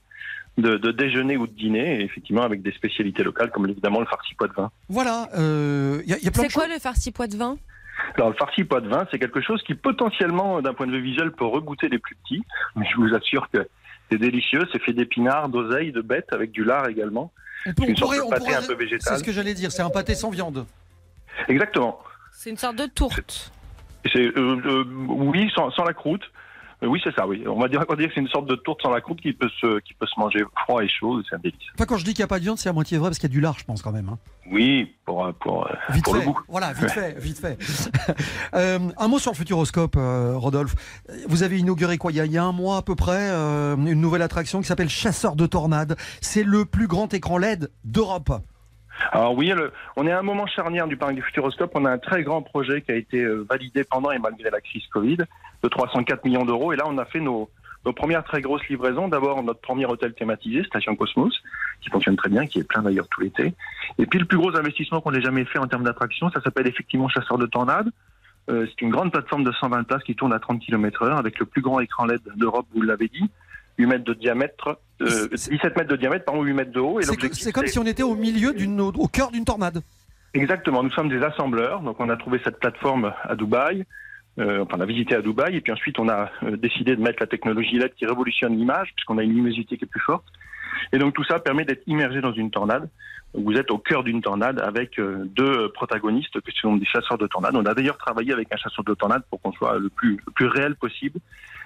de, de déjeuner ou de dîner, et effectivement avec des spécialités locales comme évidemment le farci pois de vin. Voilà, euh, il y, a- y a plein C'est quoi choses. le farci pois de vin? Alors le farci pois de vin, c'est quelque chose qui potentiellement, d'un point de vue visuel, peut regoûter les plus petits, mais je vous assure que c'est délicieux, c'est fait d'épinards, d'oseille, de bêtes, avec du lard également. On, peut- une on sorte pourrait, de pâté pourrait- un peu c'est végétal. ce que j'allais dire, c'est un pâté sans viande. Exactement. C'est une sorte de tourte. C'est euh, euh, oui sans, sans la croûte. Euh, oui, c'est ça. Oui, on va dire, on va dire que c'est une sorte de tourte sans la croûte qui peut se qui peut se manger froid et chaud. C'est un délice. Enfin, quand je dis qu'il n'y a pas de viande, c'est à moitié vrai parce qu'il y a du lard, je pense quand même. hein. Oui, pour euh, pour euh, Vite pour fait. le goût. Voilà, vite fait, vite fait. Euh, un mot sur le Futuroscope, euh, Rodolphe. Vous avez inauguré quoi il y, a, il y a un mois à peu près euh, une nouvelle attraction qui s'appelle Chasseur de tornades. C'est le plus grand écran LED d'Europe. Alors oui, le- on est à un moment charnière du parc du Futuroscope. On a un très grand projet qui a été euh, validé pendant et malgré la crise Covid de 304 millions d'euros. Et là, on a fait nos, nos premières très grosses livraisons. D'abord, notre premier hôtel thématisé, Station Cosmos, qui fonctionne très bien, qui est plein d'ailleurs tout l'été. Et puis le plus gros investissement qu'on ait jamais fait en termes d'attraction, ça s'appelle effectivement Chasseur de Tornades. Euh, c'est une grande plateforme de 120 places qui tourne à 30 km heure avec le plus grand écran LED d'Europe, vous l'avez dit. 8 mètres de diamètre, euh, 17 mètres de diamètre, pardon, 8 mètres de haut. C'est comme si on était au milieu d'une, au cœur d'une tornade. Exactement, nous sommes des assembleurs, donc on a trouvé cette plateforme à Dubaï, euh, enfin on a visité à Dubaï, et puis ensuite on a euh, décidé de mettre la technologie LED qui révolutionne l'image, puisqu'on a une luminosité qui est plus forte. Et donc tout ça permet d'être immergé dans une tornade. Vous êtes au cœur d'une tornade avec euh, deux protagonistes qui sont des chasseurs de tornades. On a d'ailleurs travaillé avec un chasseur de tornades pour qu'on soit le plus, le plus réel possible,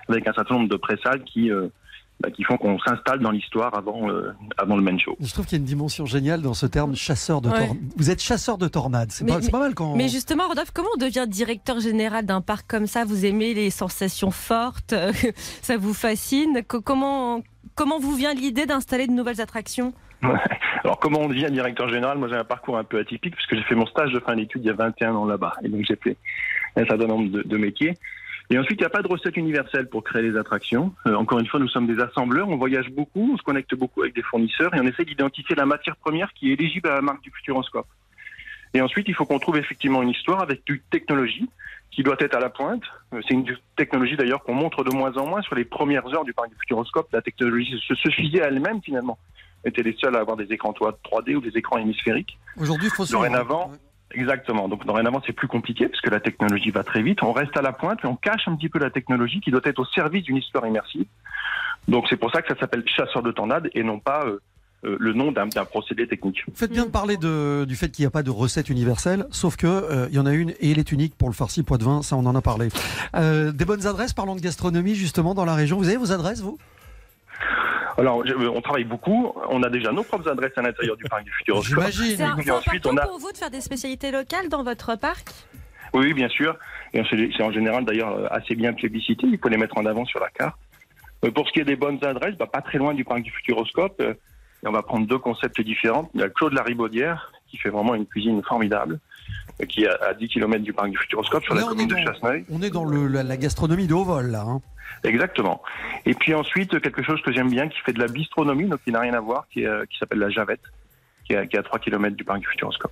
avec un certain nombre de pressales qui, euh, bah, qui font qu'on s'installe dans l'histoire avant, euh, avant le main show. Je trouve qu'il y a une dimension géniale dans ce terme chasseur de Ouais. tornades. Vous êtes chasseur de tornades. C'est pas, mal quand. Mais justement, Rodolphe, comment on devient directeur général d'un parc comme ça? Vous aimez les sensations fortes Ça vous fascine? Co- comment, comment vous vient l'idée d'installer de nouvelles attractions? Alors comment on devient directeur général? Moi j'ai un parcours un peu atypique puisque j'ai fait mon stage de fin d'études il y a 21 ans là-bas. Et donc j'ai fait un certain nombre de, de métiers. Et ensuite, il n'y a pas de recette universelle pour créer les attractions. Euh, encore une fois, nous sommes des assembleurs, on voyage beaucoup, on se connecte beaucoup avec des fournisseurs et on essaie d'identifier la matière première qui est éligible à la marque du Futuroscope. Et ensuite, il faut qu'on trouve effectivement une histoire avec une technologie qui doit être à la pointe. Euh, C'est une technologie d'ailleurs qu'on montre de moins en moins sur les premières heures du parc du Futuroscope. La technologie se suffisait à elle-même finalement. On était les seuls à avoir des écrans 3D ou des écrans hémisphériques. Aujourd'hui, il faut suivre. Dorénavant, exactement. Donc dorénavant, c'est plus compliqué parce que la technologie va très vite. On reste à la pointe, mais on cache un petit peu la technologie qui doit être au service d'une histoire immersive. Donc c'est pour ça que ça s'appelle chasseur de tornades et non pas euh, euh, le nom d'un procédé technique. Vous faites bien de parler du fait qu'il n'y a pas de recette universelle, sauf que euh, il y en a une et elle est unique pour le farci poids de vin, ça on en a parlé. Euh, des bonnes adresses, parlons de gastronomie justement dans la région. Vous avez vos adresses, vous? Alors, je- on travaille beaucoup. On a déjà nos propres adresses à l'intérieur du parc du Futuroscope. J'imagine. C'est ensuite, important on a. pour vous de faire des spécialités locales dans votre parc? Oui, bien sûr. Et c'est en général d'ailleurs euh, assez bien plébiscité. Il faut les mettre en avant sur la carte. Euh, Pour ce qui est des bonnes adresses, bah, pas très loin du parc du Futuroscope. euh, et on va prendre deux concepts différents. Il y a Claude Laribaudière, qui fait vraiment une cuisine formidable, euh, qui est à à 10 km du parc du Futuroscope, sur Là, la on commune est de dans- Chasseneuil. On est dans le- la, la gastronomie de haut vol là. hein. Exactement. Et puis ensuite, quelque chose que j'aime bien, qui fait de la bistronomie, donc qui n'a rien à voir, qui, est, euh, qui s'appelle la Javette, qui est, à- qui est à 3 km du parc du Futuroscope.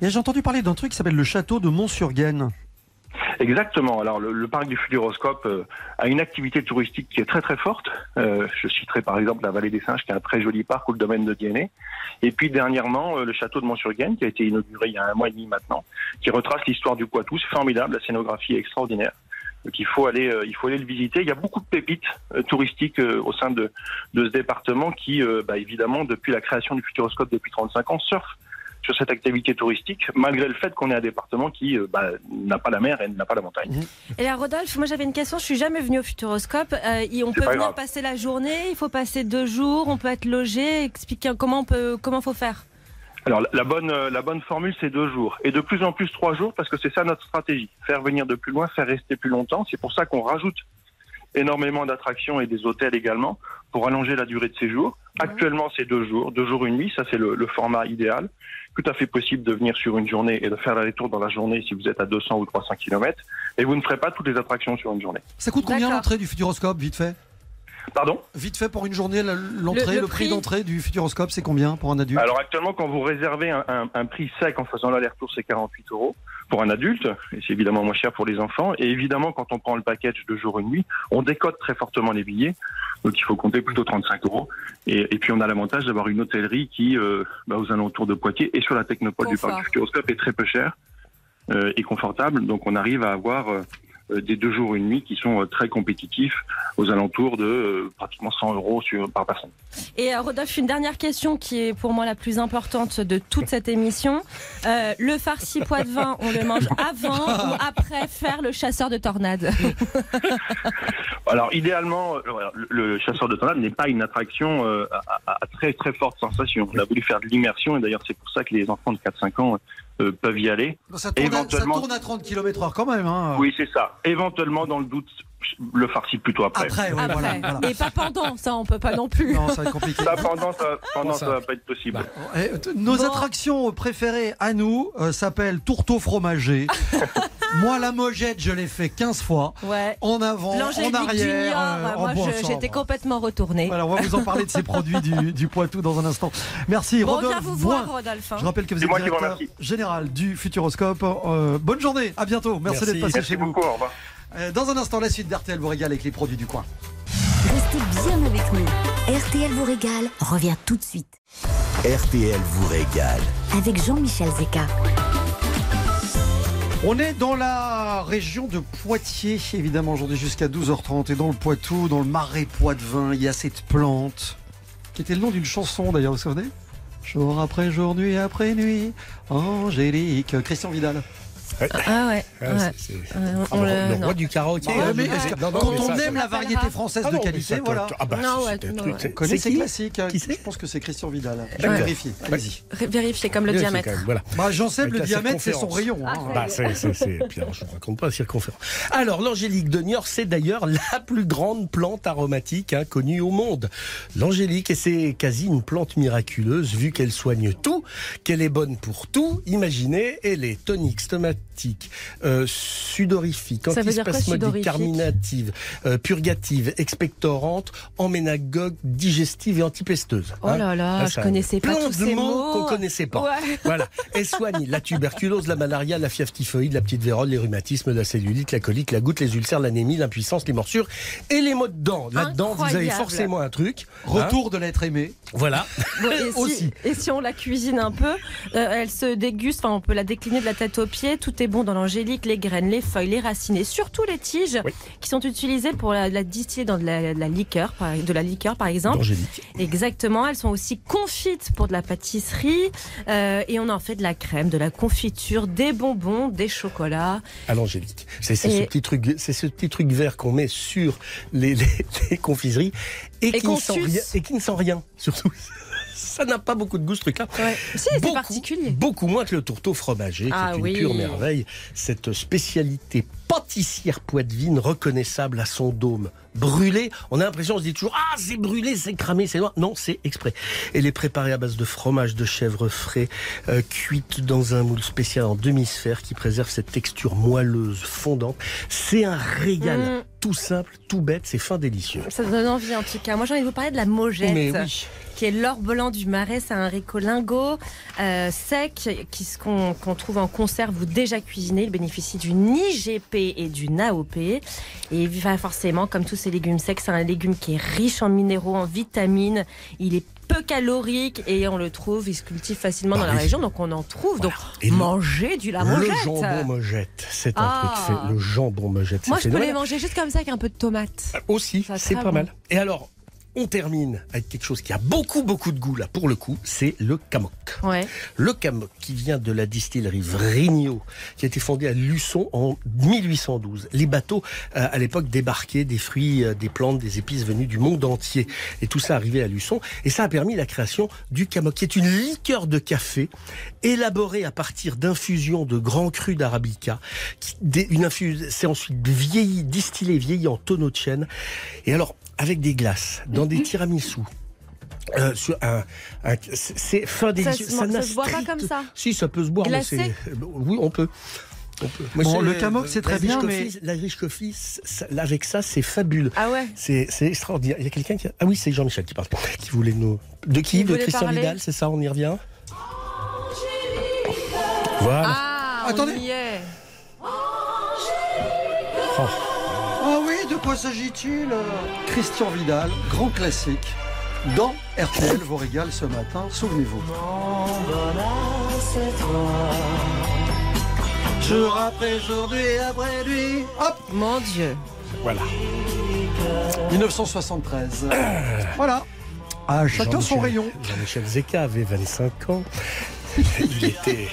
Et j'ai entendu parler d'un truc qui s'appelle le château de Mont-sur-Gaine. Exactement. Alors le, le parc du Futuroscope euh, a une activité touristique qui est très très forte. Euh, je citerai par exemple la vallée des Singes, qui est un très joli parc ou le domaine de Diennet. Et puis dernièrement, euh, le château de Mont-sur-Gaine, qui a été inauguré il y a un mois et demi maintenant, qui retrace l'histoire du Poitou. C'est formidable, la scénographie est extraordinaire. Donc il faut aller, euh, il faut aller le visiter. Il y a beaucoup de pépites euh, touristiques euh, au sein de, de ce département qui, bah, évidemment, depuis la création du Futuroscope depuis 35 ans, surfent sur cette activité touristique, malgré le fait qu'on est un département qui euh, bah, n'a pas la mer et n'a pas la montagne. Et là, Rodolphe, moi j'avais une question. Je suis jamais venu au Futuroscope. Euh, on peut pas venir grave. passer la journée? Il faut passer deux jours. On peut être logé. Expliquer comment on peut, comment faut faire. Alors la- la bonne euh, la bonne formule c'est deux jours et de plus en plus trois jours parce que c'est ça notre stratégie faire venir de plus loin faire rester plus longtemps c'est pour ça qu'on rajoute énormément d'attractions et des hôtels également pour allonger la durée de séjour. Actuellement c'est deux jours deux jours une nuit ça c'est le, le format idéal. Tout à fait possible de venir sur une journée et de faire l'aller-retour dans la journée si vous êtes à 200 ou 300 km et vous ne ferez pas toutes les attractions sur une journée. Ça coûte combien l'entrée du Futuroscope, vite fait? Pardon? Vite fait pour une journée, l'entrée, Le- le, le prix prix. d'entrée du Futuroscope, c'est combien pour un adulte? Alors actuellement, quand vous réservez un, un- un prix sec en faisant l'aller-retour, c'est 48 euros pour un adulte, et c'est évidemment moins cher pour les enfants. Et évidemment, quand on prend le package de jour et nuit, on décote très fortement les billets, donc il faut compter plutôt 35 euros. Et, et puis on a l'avantage d'avoir une hôtellerie qui, euh, bah, aux alentours de Poitiers et sur la technopole du parc du Futuroscope est très peu cher euh, et confortable. Donc on arrive à avoir euh, des deux jours et une nuit qui sont euh, très compétitifs aux alentours de euh, pratiquement 100 euros sur, par personne. Et euh, Rodolphe, une dernière question qui est pour moi la plus importante de toute cette émission. Euh, le farci poids de vin, on le mange avant ou après faire le chasseur de tornades? Alors idéalement, euh, le, le chasseur de tornades n'est pas une attraction euh, à, à- à très très forte sensation. On a voulu faire de l'immersion et d'ailleurs c'est pour ça que les enfants de 4-5 ans euh, peuvent y aller. ça, tourne à, ça tourne à 30 km/h quand même. Hein. Oui c'est ça. Éventuellement dans le doute, le farci plutôt après. Après, ouais, Après. voilà, voilà. Et pas pendant, ça on peut pas non plus. Non, ça va être compliqué. Ça pendant ça, pendant Bon, ça ça- va pas être possible. T- nos Bon. attractions préférées à nous euh, s'appellent tourteau fromager. Moi, la mojette, je l'ai fait 15 fois. Ouais. En avant, en arrière. Euh, en moi j'étais complètement retournée. Voilà, on va vous en parler de ces produits du, du Poitou dans un instant. Merci, Bon, on Rodolphe vous voir. Rodolphe. hein. Je rappelle que vous C'est êtes moi qui vous directeur remercie. général du Futuroscope. Euh, bonne journée, à bientôt. Merci, Merci. d'être passé Merci chez nous. beaucoup, au revoir. Euh, dans un instant, la suite d'RTL vous régale avec les produits du coin. Restez bien avec nous. RTL vous régale revient tout de suite RTL vous régale. avec Jean-Michel Zeka. On est dans la région de Poitiers, évidemment, aujourd'hui jusqu'à 12h30. Et dans le Poitou, dans le marais Poitevin, il y a cette plante, qui était le nom d'une chanson d'ailleurs, vous vous souvenez? Jour après jour, nuit après nuit, Angélique, Christian Vidal. Ah ouais. Ah, ouais. c'est- c'est- Ah, on le- non. roi du karaoké. Ouais, hein, mais je- est-ce que- non, non, quand mais on ça- aime la variété française Ah de qualité, voilà. Ah bah, Non, c'est- ouais, c'est un non, truc, ouais. c'est- Vous connaissez c'est qui classique Qui c'est Je pense que c'est Christian Vidal. Vérifier. Allez-y. Vérifiez comme le diamètre. Voilà. Bah, Jean Seb, le diamètre, c'est son rayon. hein. Bah, c'est, c'est, c'est... Puis alors, je ne raconte pas la circonférence. Alors, l'angélique de Niort, c'est d'ailleurs la plus grande plante aromatique hein, connue au monde. L'angélique, et c'est quasi une plante miraculeuse, vu qu'elle soigne tout, qu'elle est bonne pour tout. Imaginez, elle est tonique, stomatique, euh, sudorifique, antispasmodique, carminative, euh, purgative, expectorante, emménagogue, digestive et antipesteuse. Oh hein. là là, Ah, je connaissais pas plein tous de ces mots mots. qu'on connaissait pas. Ouais. Voilà. Elle soigne la tuberculose, la malaria, la fièvre typhoïde, la petite vérole, les rhumatismes, la cellulite, la colique, la goutte, les ulcères, l'anémie, l'impuissance, les morsures et les maux de dents. Là-dedans, vous avez forcément un truc. hein. Retour de l'être aimé. Voilà. Bon, et, si, Aussi. et si on la cuisine un peu, euh, elle se déguste, enfin on peut la décliner de la tête aux pieds, tout est bon dans l'angélique, les graines, les feuilles, les racines et surtout les tiges qui sont utilisées pour la, la distiller dans de la, de la liqueur, de la liqueur par exemple. Exactement, elles sont aussi confites pour de la pâtisserie euh, et on en fait de la crème, de la confiture, des bonbons, des chocolats. à l'angélique. C'est c'est ce Et- petit truc, c'est ce petit truc vert qu'on met sur les, les- les confiseries et, Et qui ne sent rien, et qui ne sent rien surtout. Ça n'a pas beaucoup de goût ce truc-là. Si, Beaucoup- particulier. Beaucoup moins que le tourteau fromager, qui Ah est une oui. pure merveille. Cette spécialité pâtissière poitevine reconnaissable à son dôme. Brûlé, on a l'impression, on se dit toujours Ah, c'est brûlé, c'est cramé, c'est noir. Non, c'est exprès. Elle est préparée à base de fromage de chèvre frais, euh, cuite dans un moule spécial en demi-sphère qui préserve cette texture moelleuse, fondante. C'est un régal. Mm. Tout simple, tout bête, c'est fin délicieux. Ça donne envie en tout cas. Moi j'ai envie de vous parler de la mogette. Oui. Qui est l'or blanc du marais, c'est un haricot lingot euh, sec qu'on qu'on trouve en conserve ou déjà cuisiné. Il bénéficie d'une IGP et d'une AOP. Et il va forcément, comme tous ces légumes secs, c'est un légume qui est riche en minéraux, en vitamines. Il est peu calorique et on le trouve, il se cultive facilement Bah dans la oui. région, donc on en trouve. Donc Et le- manger du la. Le jambon mojette, c'est un Ah. truc fait. Le jambon mojette, Moi je peux les manger juste comme ça avec un peu de tomate. Aussi, Ça, c'est pas bon. mal. Et alors, on termine avec quelque chose qui a beaucoup, beaucoup de goût là, pour le coup, c'est le camok. Ouais. Le camok qui vient de la distillerie Vrigno, qui a été fondée à Luçon en 1812. Les bateaux, euh, à l'époque, débarquaient des fruits, euh, des plantes, des épices venus du monde entier. Et tout ça arrivait à Luçon. Et ça a permis la création du camok, qui est une liqueur de café élaborée à partir d'infusions de grands crus d'arabica. qui- des- Une infuse, c'est ensuite vieilli, distillé, vieilli en tonneau de chêne. Et alors, avec des glaces, dans des tiramisus. Euh, sur un, un- c'est- fin Ça délicieux. se, n'a ça se boit pas comme ça. Si, ça peut se boire. mais Glacé euh, Oui, on peut. On peut. Bon, le camok, c'est très bien, coffee- L'Irish coffee, ça- avec ça, c'est fabuleux. Ah ouais. C'est c'est extraordinaire. Il y a quelqu'un qui. a- Ah oui, c'est Jean-Michel qui parle. Qui voulait nous. De qui? De Christian parler Vidal, c'est ça On y revient? Voilà. Ah, Attendez. on y est. Oh. Ah quoi s'agit-il Christian Vidal, grand classique, dans RTL vous régale ce matin, souvenez-vous. Jour après jour, nuit après nuit. Hop Mon Dieu. Voilà. 1973. voilà. À chacun son rayon. Jean-Michel Zeka avait 25 ans. Il était.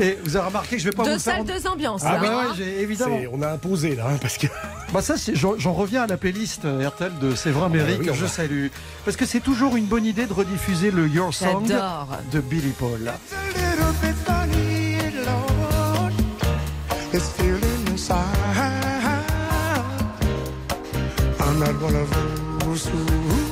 Et vous avez remarqué que je vais pas vous Deux faire. salles, deux ambiances. Ah là, bah hein. ouais, j'ai- évidemment. c'est- On a imposé là, hein, parce que. Bah ça, c'est- j'en j'en reviens à la playlist euh, RTL de Séverin Méry Ah oui, que on je va. salue. Parce que c'est toujours une bonne idée de rediffuser le Your Song J'adore. de Billy Paul. little bit funny, Lord. This feeling inside. I'm not one of those who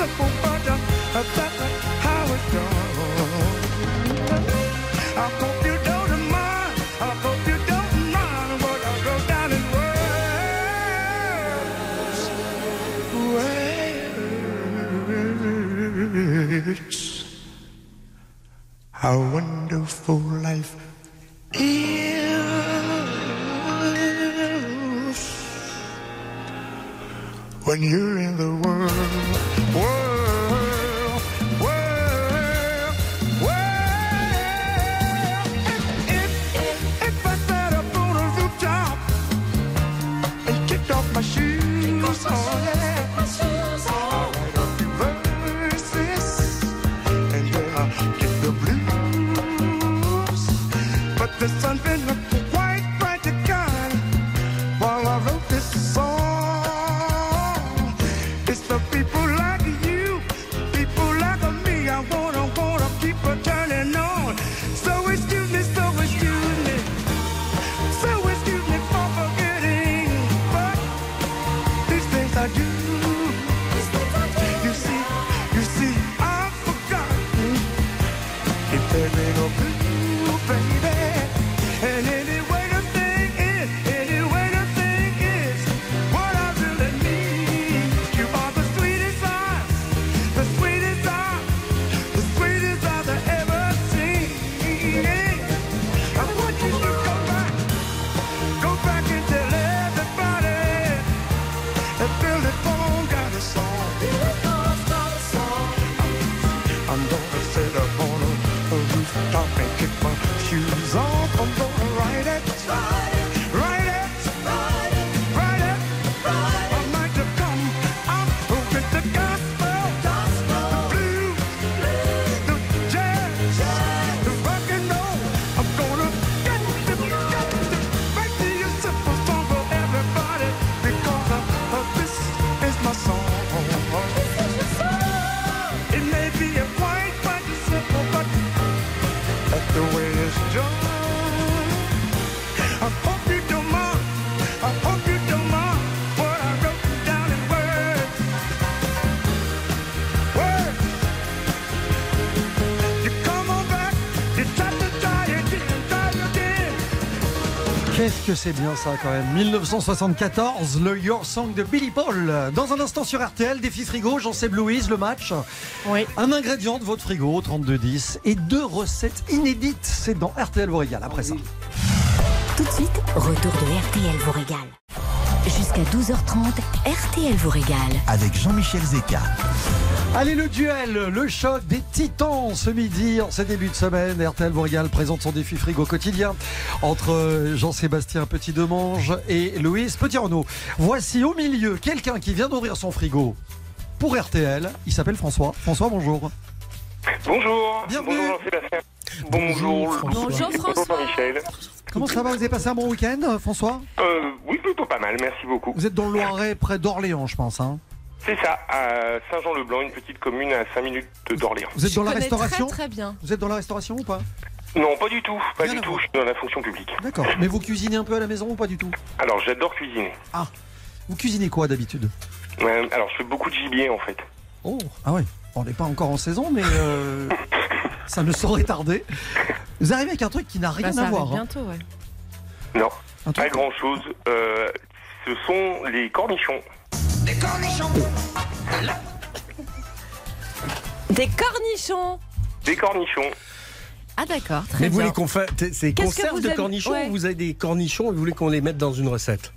that's how it's done. I hope you don't mind. I hope you don't mind what I wrote down in. Que c'est bien ça quand même 1974, le Your Song de Billy Paul. Dans un instant sur RTL, défi frigo, j'en sais Louise, le match. Oui. Un ingrédient de votre frigo, 3210, et deux recettes inédites. C'est dans RTL vous régale après ça. Tout de suite, retour de RTL vous régale. Jusqu'à 12h30, RTL vous régale. Avec Jean-Michel Zeka. Allez, le duel, le choc des titans ce midi, en ce début de semaine. RTL vous présente son défi frigo quotidien entre Jean-Sébastien Petit-Demange et Louise Petit-Renaud. Voici au milieu quelqu'un qui vient d'ouvrir son frigo pour RTL. Il s'appelle François. François, bonjour. Bonjour. Bienvenue. Bonjour Jean-Sébastien. Bonjour. Bonjour, François. Jean-Michel. Comment ça va? Vous avez passé un bon week-end, François? Euh, oui, plutôt pas mal, merci beaucoup. Vous êtes dans le Loiret, près d'Orléans, je pense. hein C'est ça, à Saint-Jean-le-Blanc, une petite commune à 5 minutes d'Orléans. vous êtes dans la connais restauration Très, très bien. Vous êtes dans la restauration ou pas Non, pas du tout, pas Rien du à tout, voir. je suis dans la fonction publique. D'accord. Mais vous cuisinez un peu à la maison ou pas du tout Alors, j'adore cuisiner. Vous cuisinez quoi d'habitude Euh, alors, je fais beaucoup de gibier en fait. Oh Ah ouais. On n'est pas encore en saison, mais euh, ça ne saurait tarder. Vous arrivez avec un truc qui n'a rien Bah, ça à arrive voir. hein. bientôt, ouais. Non, Un pas truc- grand-chose. Euh, ce sont les cornichons. Des cornichons. Des cornichons. Ah d'accord, très Mais vous bien. voulez qu'on fasse c'est Qu'est-ce que conserve vous de cornichons Ouais. ou vous avez des cornichons et vous voulez qu'on les mette dans une recette?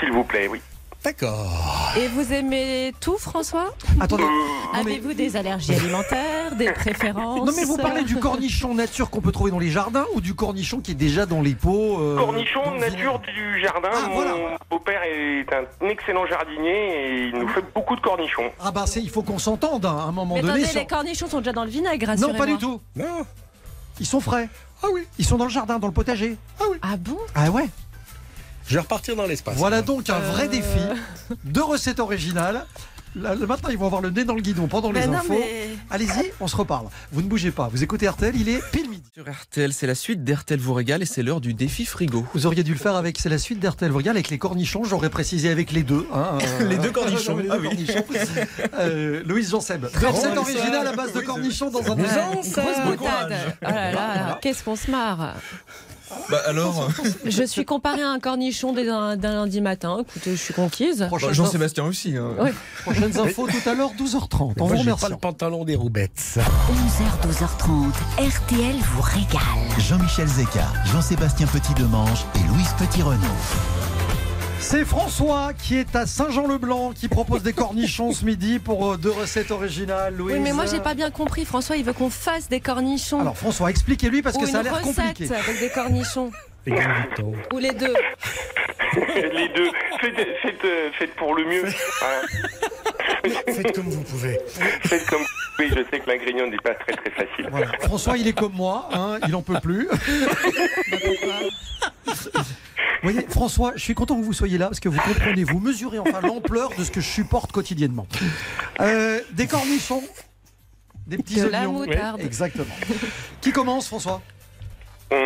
S'il vous plaît, oui. D'accord. Et vous aimez tout, François? Attendez. Euh, mais- Avez-vous des allergies alimentaires, des préférences? Non mais vous parlez du cornichon nature qu'on peut trouver dans les jardins ou du cornichon qui est déjà dans les pots euh, le nature du jardin. Ah, Mon voilà. beau-père est un excellent jardinier et il nous fait beaucoup de cornichons. Ah bah c'est, il faut qu'on s'entende hein, à un moment Mais donné. attendez, sur- les cornichons sont déjà dans le vinaigre, Non pas du tout. Non. Ils sont frais. Ah oui. Ils sont dans le jardin, dans le potager. Ah bon? Ah ouais. Je vais repartir dans l'espace. Voilà donc un vrai Euh. défi. Deux recettes originales. Là, matin, ils vont avoir le nez dans le guidon pendant les Mais non, infos. mais- Allez-y, on se reparle. Vous ne bougez pas. Vous écoutez RTL, il est pile midi. Sur RTL, c'est la suite d'RTL vous régale et c'est l'heure du défi frigo. Vous auriez dû le faire avec, c'est la suite d'RTL vous regarde avec les cornichons, j'aurais précisé avec les deux. hein, euh, Les deux cornichons, les ah deux oui. cornichons. Euh, Louise Jean-Seb. Très Recette bon, originale ça. à base de cornichons dans un grosse. Oh là, qu'est-ce qu'on se marre. Bah alors, Je suis comparée à un cornichon d'un lundi matin. Écoutez, je suis conquise. Prochaine Jean-Sébastien aussi. hein. Prochaines infos tout à l'heure, 12h30. On vous remercie. pas le pantalon des roubettes. 11h, 12h30, RTL vous régale. Jean-Michel Zeka, Jean-Sébastien Petit-Demange et Louise Petit-Renaud. C'est François qui est à Saint-Jean-le-Blanc qui propose des cornichons ce midi pour euh, deux recettes originales. Louise. Oui, mais moi j'ai pas bien compris. François, il veut qu'on fasse des cornichons. Alors François, expliquez-lui parce ou que ça a une l'air recette compliqué. avec des cornichons. Ou les deux. Les deux. Faites, faites, faites pour le mieux. Voilà. Faites comme vous pouvez. Faites comme Oui, je sais que l'ingrédient n'est pas très très facile. Voilà. François, il est comme moi, hein, il en peut plus. Vous voyez, François, je suis content que vous soyez là parce que vous comprenez, vous mesurez enfin l'ampleur de ce que je supporte quotidiennement. Euh, des cornichons, des petits De la oignons. moutarde. Exactement. Qui commence, François? Hum,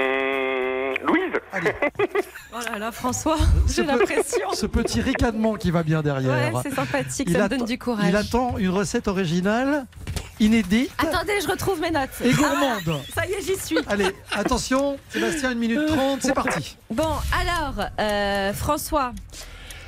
Louise Oh là là, François, j'ai l'impression. Ce petit ricanement qui va bien derrière. Ouais, c'est sympathique, Il ça me donne du courage. Il attend une recette originale, inédite Attendez, je retrouve mes notes. et gourmande. Ah, ça y est, j'y suis. Allez, attention, Sébastien, 1 minute 30, c'est parti. Bon, alors, euh, François,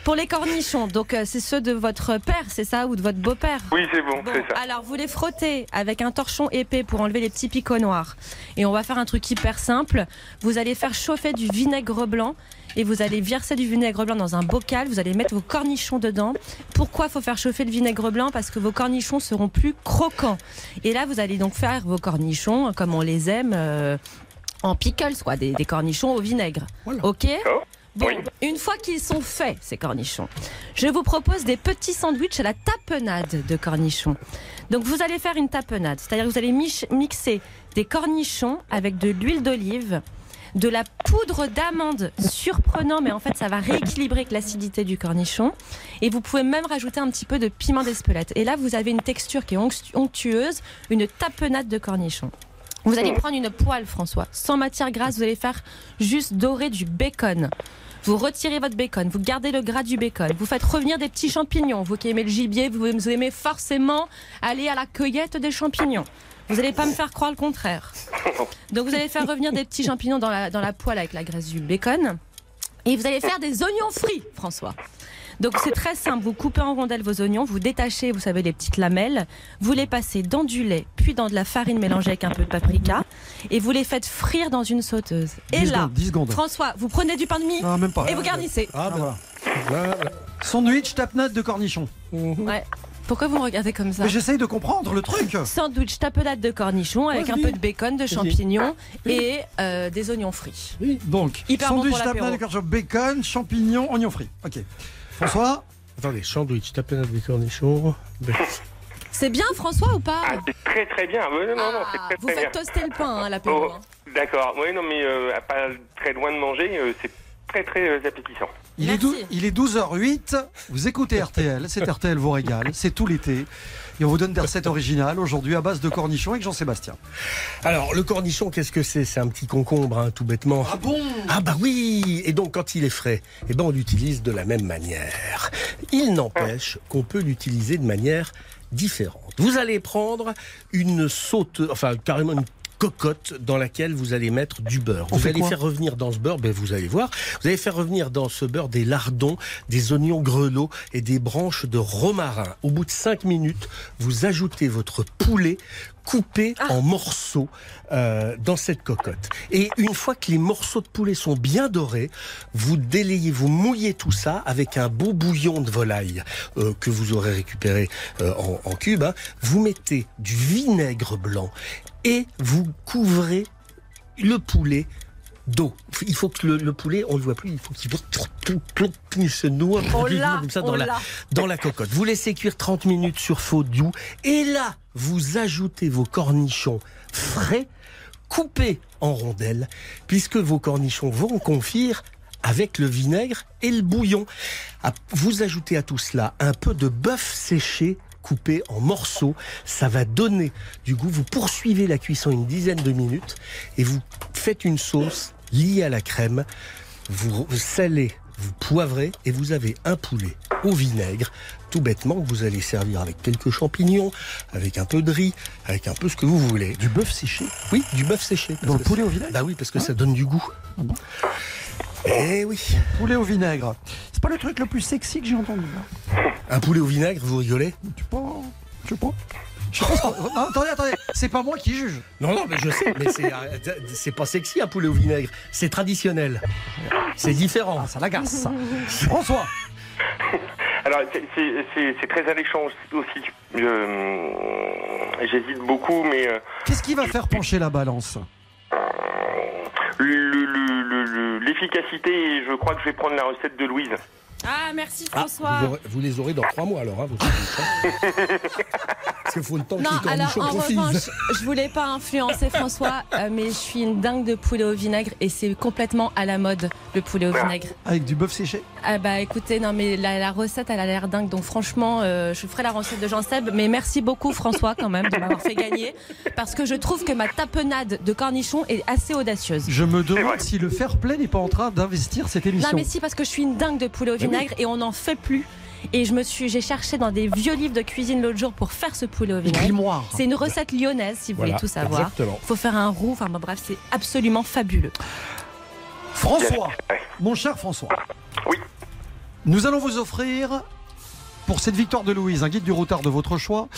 pour les cornichons, donc euh, c'est ceux de votre père, c'est ça, ou de votre beau-père Oui, c'est bon, c'est ça. Alors, vous les frottez avec un torchon épais pour enlever les petits picots noirs. Et on va faire un truc hyper simple. Vous allez faire chauffer du vinaigre blanc et vous allez verser du vinaigre blanc dans un bocal. Vous allez mettre vos cornichons dedans. Pourquoi faut faire chauffer le vinaigre blanc? Parce que vos cornichons seront plus croquants. Et là, vous allez donc faire vos cornichons comme on les aime. euh, en pickles, quoi, des, des cornichons au vinaigre. Ok? Bon, une fois qu'ils sont faits, ces cornichons, je vous propose des petits sandwichs à la tapenade de cornichons. Donc vous allez faire une tapenade, c'est-à-dire que vous allez mixer des cornichons avec de l'huile d'olive, de la poudre d'amande surprenant, mais en fait ça va rééquilibrer l'acidité du cornichon. Et vous pouvez même rajouter un petit peu de piment d'espelette. Et là vous avez une texture qui est onct- onctueuse, une tapenade de cornichons. Vous allez prendre une poêle, François, sans matière grasse. Vous allez faire juste dorer du bacon. Vous retirez votre bacon, vous gardez le gras du bacon, vous faites revenir des petits champignons. Vous qui aimez le gibier, vous vous aimez forcément aller à la cueillette des champignons. Vous n'allez pas me faire croire le contraire. Donc vous allez faire revenir des petits champignons dans la, dans la poêle avec la graisse du bacon. Et vous allez faire des oignons frits, François. Donc c'est très simple, vous coupez en rondelles vos oignons, vous détachez, vous savez, les petites lamelles, vous les passez dans du lait, puis dans de la farine mélangée avec un peu de paprika, et vous les faites frire dans une sauteuse. Et 10 là, secondes, 10 secondes. François, vous prenez du pain de mie Non, même pas. et vous garnissez. Ah, ben voilà. Sandwich, tapenade de cornichons. Ouais. Pourquoi vous me regardez comme ça Mais j'essaye de comprendre le truc. Sandwich tapenade de cornichons avec un peu de bacon, de champignons et euh, des oignons frits. Donc, Hyper bon sandwich, l'apéro. tapenade de cornichons, bacon, champignons, oignons frits. Ok. François Attendez, sandwich, tapenade de cornichons. C'est bien François ou pas C'est très très bien. Oui, non, non, non, c'est très Vous très bien. faites toaster le pain à l'apéro. Oh, hein. D'accord. Oui, non, mais euh, à pas très loin de manger, euh, c'est très très euh, appétissant. il est, dou- il est 12h08, vous écoutez RTL, c'est RTL vous régale, c'est tout l'été. Et on vous donne des recettes originales aujourd'hui à base de cornichons avec Jean-Sébastien. Alors, le cornichon, qu'est-ce que c'est? C'est un petit concombre, hein, tout bêtement. Ah bon? Ah bah oui Et donc, quand il est frais, eh ben, on l'utilise de la même manière. Il n'empêche qu'on peut l'utiliser de manière différente. Vous allez prendre une saute, enfin, carrément une cocotte dans laquelle vous allez mettre du beurre. On vous allez faire revenir dans ce beurre, ben vous allez voir, vous allez faire revenir dans ce beurre des lardons, des oignons grelots et des branches de romarin. Au bout de 5 minutes, vous ajoutez votre poulet coupé en morceaux euh, dans cette cocotte. Et une fois que les morceaux de poulet sont bien dorés, vous délayez, vous mouillez tout ça avec un beau bouillon de volaille euh, que vous aurez récupéré euh, en, en cube. hein. Vous mettez du vinaigre blanc et vous couvrez le poulet d'eau. Il faut que le, le poulet, on ne le voit plus, il faut qu'il se noie comme ça dans la, dans la cocotte. Vous laissez cuire 30 minutes sur feu doux et là, vous ajoutez vos cornichons frais, coupés en rondelles, puisque vos cornichons vont confire avec le vinaigre et le bouillon. Ah, Vous ajoutez à tout cela un peu de bœuf séché coupé en morceaux. Ça va donner du goût. Vous poursuivez la cuisson une dizaine de minutes et vous faites une sauce liée à la crème. Vous salez, vous poivrez et vous avez un poulet au vinaigre. Tout bêtement, que vous allez servir avec quelques champignons, avec un peu de riz, avec un peu ce que vous voulez. Du bœuf séché? Oui, du bœuf séché. Dans le poulet au vinaigre? Bah oui, parce que ça donne du goût. Eh oui. Poulet au vinaigre. C'est pas le truc le plus sexy que j'ai entendu. là. Un poulet au vinaigre, vous rigolez? Tu sais pas. Je sais pas ce qu'on- Non, attendez, attendez. C'est pas moi qui juge. Non, non, mais je sais, mais c'est, euh, c'est pas sexy un poulet au vinaigre. C'est traditionnel. C'est différent. Ah, ça l'agace, ça. François Alors, c'est- c'est c'est- c'est très alléchant aussi. Euh, J'hésite beaucoup, mais euh, Qu'est-ce qui va faire pencher la balance? Le- le- l'efficacité, je crois que je vais prendre la recette de Louise. Ah, merci Ah, François. vous, aurez- vous les aurez dans trois mois alors. hein, sandwichs, hein. qu'il faut le temps Non, alors en revanche, je voulais pas influencer François, euh, mais je suis une dingue de poulet au vinaigre et c'est complètement à la mode le poulet au vinaigre. Avec du bœuf séché Ah bah écoutez, non mais la, la recette elle a l'air dingue, donc franchement, euh, je ferai la recette de Jean Seb, mais merci beaucoup François quand même de m'avoir fait gagner, parce que je trouve que ma tapenade de cornichon est assez audacieuse. Je me demande si le fair play n'est pas en train d'investir cette émission. Non mais si parce que je suis une dingue de poulet au oui. Vinaigre et on n'en fait plus. Et je me suis, j'ai cherché dans des vieux livres de cuisine l'autre jour pour faire ce poulet au vinaigre. C'est une recette lyonnaise si vous Voilà, voulez tout savoir. exactement. Il faut faire un roux. Enfin bon, bref, c'est absolument fabuleux. François, mon cher François. Oui. Nous allons vous offrir, pour cette victoire de Louise, un guide du routard de votre choix.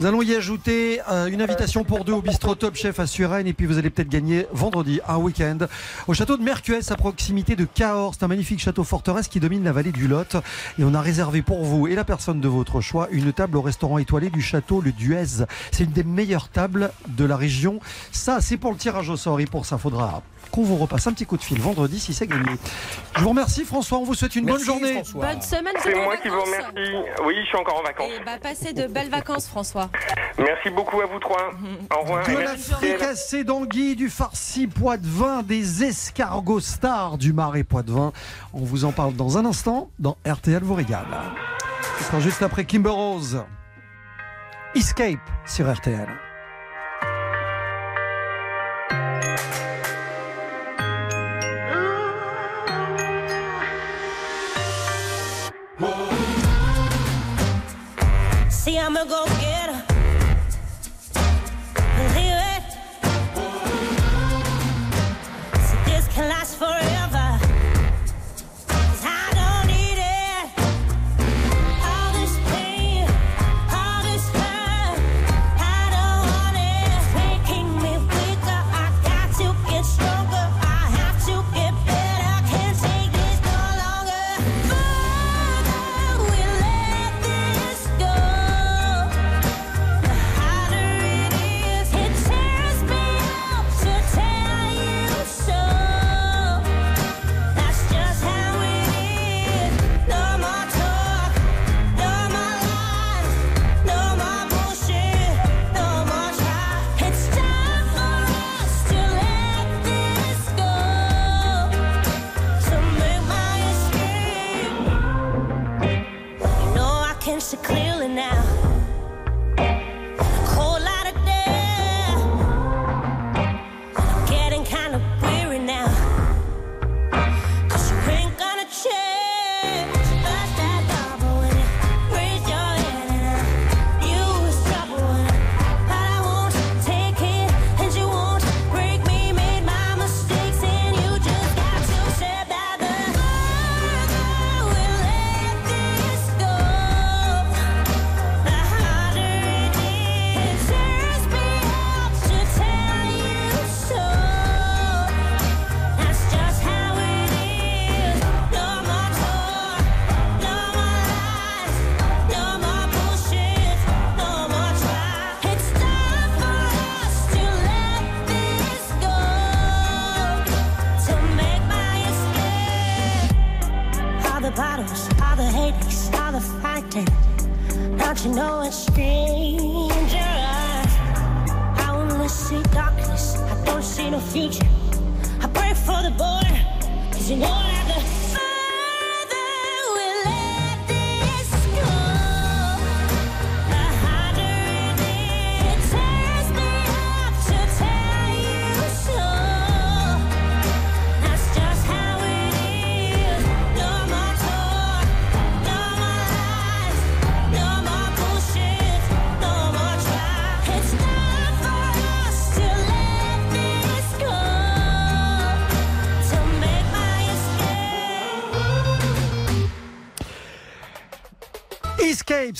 Nous allons y ajouter euh, une invitation pour deux au bistrot Top Chef à Suresnes. Et puis vous allez peut-être gagner vendredi un week-end au château de Mercuès à proximité de Cahors. C'est un magnifique château forteresse qui domine la vallée du Lot. Et on a réservé pour vous et la personne de votre choix une table au restaurant étoilé du château Le Duez. C'est une des meilleures tables de la région. Ça, c'est pour le tirage au sort. Et pour ça, faudra qu'on vous repasse un petit coup de fil vendredi si c'est gagné. Je vous remercie François, on vous souhaite une bonne journée. Bonne semaine. C'est moi qui vous remercie. Oui, je suis encore en vacances. Et bah passez de belles vacances François. Merci beaucoup à vous trois. Au revoir. De la fricassée d'anguille, du farci pois de vin, des escargots stars du marais pois de vin. On vous en parle dans un instant dans RTL vous régale. Ce sera juste après Kimber Rose. Escape sur RTL.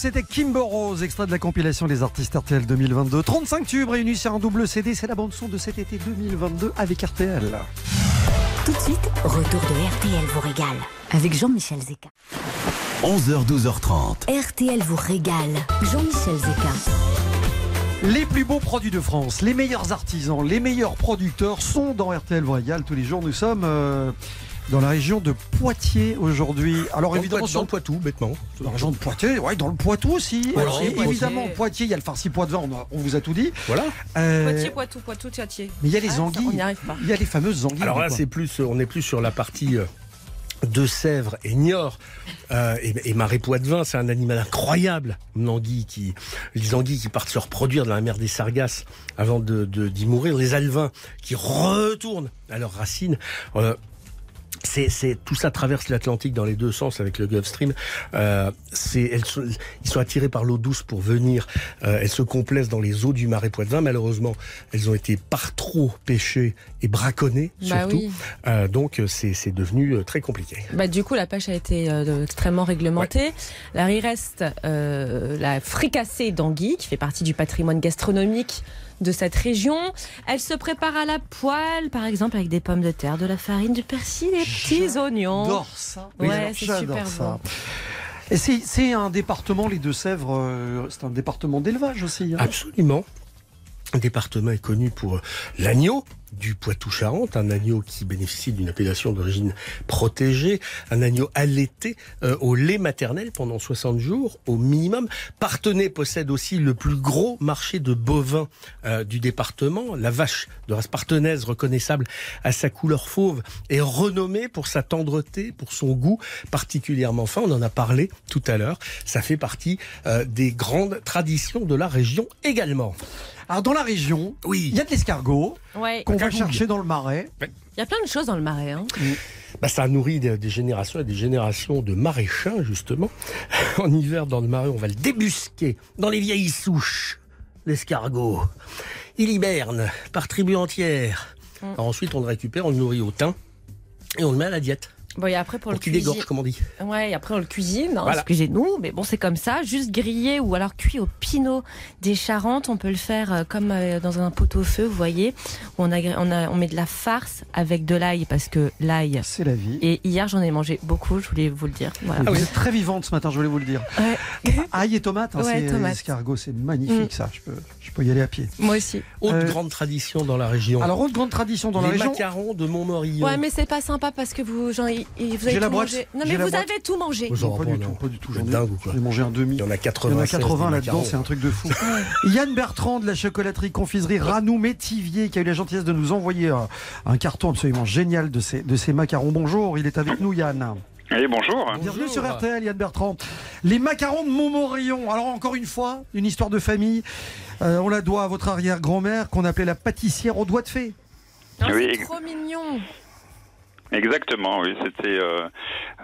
C'était Kimber Rose, extrait de la compilation des artistes RTL 2022. 35 tubes réunis sur un double CD, c'est la bande-son de cet été 2022 avec RTL. Tout de suite, retour de RTL vous régale avec Jean-Michel Zeka. 11h, 12h30. RTL vous régale. Jean-Michel Zeka. Les plus beaux produits de France, les meilleurs artisans, les meilleurs producteurs sont dans RTL Royal. Tous les jours, nous sommes euh, dans la région de Poitiers aujourd'hui. Alors Dans le évidemment Poitou- dans le Poitou, bêtement. Dans la région de Poitiers, ouais, dans le Poitou aussi. Et Poitiers. évidemment, Poitiers, il y a le farci poids de vin, on, a- on vous a tout dit. Voilà. Euh, Poitiers, Poitou, Poitou, Poitiers. mais il y a les Ah, ça, anguilles. On n'y arrive pas. Il y a les fameuses anguilles. Alors là, c'est plus, on est plus sur la partie euh, de Sèvres et Niort. Euh, et, et Marais Poitevin, c'est un animal incroyable. Une anguille qui, les anguilles qui partent se reproduire dans la mer des Sargasses avant de, de- d'y mourir. Les alevins qui retournent à leurs racines. Euh, c'est, tout ça traverse l'Atlantique dans les deux sens avec le Gulf Stream. Euh, elles sont- ils sont attirés par l'eau douce pour venir. Euh, elles se complaisent dans les eaux du marais Poitevin. Malheureusement, elles ont été par trop pêchées et braconnées Bah surtout. oui. Euh, donc c'est, devenu très compliqué. Bah, du coup, la pêche a été extrêmement réglementée. Là, il reste la fricassée d'anguille, qui fait partie du patrimoine gastronomique de cette région. Elle se prépare à la poêle, par exemple, avec des pommes de terre, de la farine, du persil des petits oignons. J'adore ça. Ouais, c'est j'adore super ça. bon. Et c'est, un département, les Deux-Sèvres, euh, c'est un département d'élevage aussi. hein. Absolument. Le département est connu pour l'agneau du Poitou-Charentes, un agneau qui bénéficie d'une appellation d'origine protégée, un agneau allaité euh, au lait maternel pendant 60 jours au minimum. Partenay possède aussi le plus gros marché de bovins euh, du département. La vache de race partenaise, reconnaissable à sa couleur fauve, est renommée pour sa tendreté, pour son goût particulièrement fin. On en a parlé tout à l'heure. Ça fait partie euh, des grandes traditions de la région également. Alors dans la région, oui. il y a de l'escargot Ouais. qu'on va chercher dans le marais. Il y a plein de choses dans le marais. Hein. Bah, ça nourrit des, des générations et des générations de maraîchins, justement. En hiver, dans le marais, on va le débusquer dans les vieilles souches, l'escargot. Il hiberne par tribu entière. Mm. Alors ensuite, on le récupère, on le nourrit au thym et on le met à la diète. Bon, et après, pour, Pour le qu'il cuisiner. dégorge, comme on dit. Ouais, et après on le cuisine, hein, Voilà. excusez-nous, mais bon c'est comme ça, juste grillé ou alors cuit au pinot des Charentes, on peut le faire euh, comme euh, dans un pot au feu, vous voyez, où on, a, on, a, on met de la farce avec de l'ail parce que l'ail c'est la vie. Et hier j'en ai mangé beaucoup, je voulais vous le dire. Voilà. Vous êtes très vivante ce matin, je voulais vous le dire. Ail et tomate, hein, Ouais, c'est escargot, c'est magnifique Mm. ça. Je peux, je peux y aller à pied. Moi aussi. Autre Euh, grande tradition dans la région. Alors autre grande tradition dans les la région. macarons de Montmorillon. Ouais, mais c'est pas sympa parce que vous, genre, y- vous avez J'ai la tout boîte. mangé. Non mais vous boîte. avez tout mangé. J'en pas du non. tout, pas du tout. Vous J'en ai, dingue ou quoi j'ai mangé un demi. Il y en a Il y en 80. a 80 là-dedans, c'est un truc de fou. Yann Bertrand de la chocolaterie confiserie Ranou Métivier qui a eu la gentillesse de nous envoyer un, un carton absolument génial de ces, de ces macarons. Bonjour, il est avec nous Yann. Eh bonjour. Bienvenue sur RTL, Yann Bertrand. Les macarons de Montmorillon. Alors encore une fois, une histoire de famille. Euh, on la doit à votre arrière-grand-mère qu'on appelait la pâtissière aux doigts de fée. Ah, Oui, c'est ex- trop mignon. Exactement, oui. C'était euh,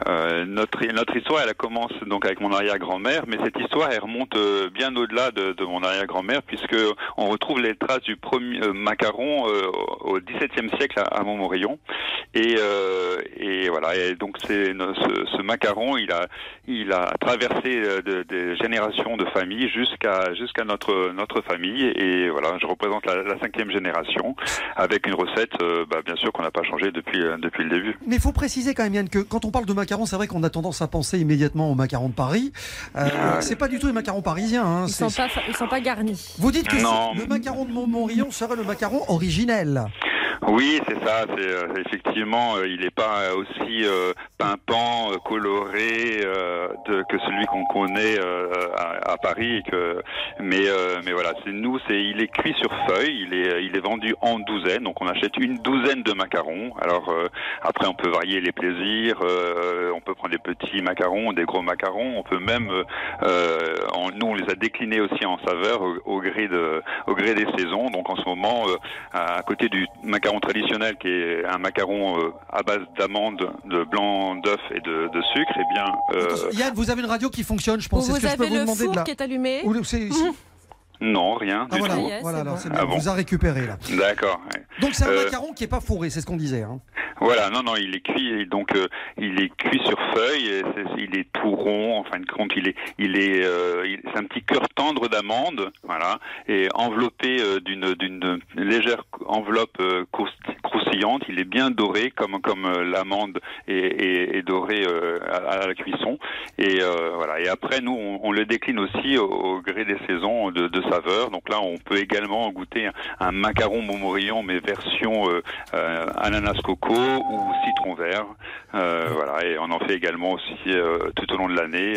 euh, notre notre histoire. Elle commence donc avec mon arrière-grand-mère, mais cette histoire elle remonte euh, bien au-delà de, de mon arrière-grand-mère, puisque on retrouve les traces du premier euh, macaron euh, au XVIIe siècle à, à Montmorillon. Et, euh, et voilà. Et donc c'est ce, macaron, il a il a traversé euh, de- des générations de familles jusqu'à jusqu'à notre notre famille. Et voilà, je représente la, cinquième génération avec une recette, bah, bien sûr qu'on n'a pas changé depuis depuis le début. Mais il faut préciser quand même, Yann, que quand on parle de macarons, c'est vrai qu'on a tendance à penser immédiatement aux macarons de Paris. Euh, c'est pas du tout les macarons parisiens. hein, Ils c'est- sont pas, ils sont pas garnis. Vous dites que Non. le macaron de Montmorillon serait le macaron originel. Oui, c'est ça. C'est euh, effectivement, euh, il n'est pas euh, aussi euh, pimpant, euh, coloré euh, de, que celui qu'on connaît à, à Paris. Que, mais mais voilà, c'est nous. C'est il est cuit sur feuille. Il est il est vendu en douzaine. Donc on achète une douzaine de macarons. Alors après, on peut varier les plaisirs. on peut prendre des petits macarons, des gros macarons. On peut même, en- nous, on les a déclinés aussi en saveur au, au gré de au gré des saisons. Donc en ce moment, à côté du macaron traditionnel qui est un macaron euh, à base d'amandes, de blanc d'œuf et de, de sucre, et bien euh, Yann, vous avez une radio qui fonctionne, je pense. Vous Est-ce que je peux avez vous le demander four de la... qui est allumé. Le- c'est- non, rien Ah, du voilà, tout. voilà, alors Ah bon. vous a récupéré là. D'accord. ouais. Donc c'est un Euh, macaron qui est pas fourré, c'est ce qu'on disait. hein. Voilà, non, non, il est cuit, et donc euh, il est cuit sur feuille, et il est tout rond, en fin de compte, il est, il est, euh, c'est un petit cœur tendre d'amande, voilà, et enveloppé d'une, d'une légère enveloppe croust- croustillante. Il est bien doré, comme, comme l'amande est, est- est dorée à, à la cuisson, et voilà. Et après, nous, on, on le décline aussi au, au gré des saisons de, de Donc là, on peut également goûter un, un macaron Montmorillon, mais version euh, euh, ananas coco ou citron vert. Euh, voilà, et on en fait également aussi euh, tout au long de l'année.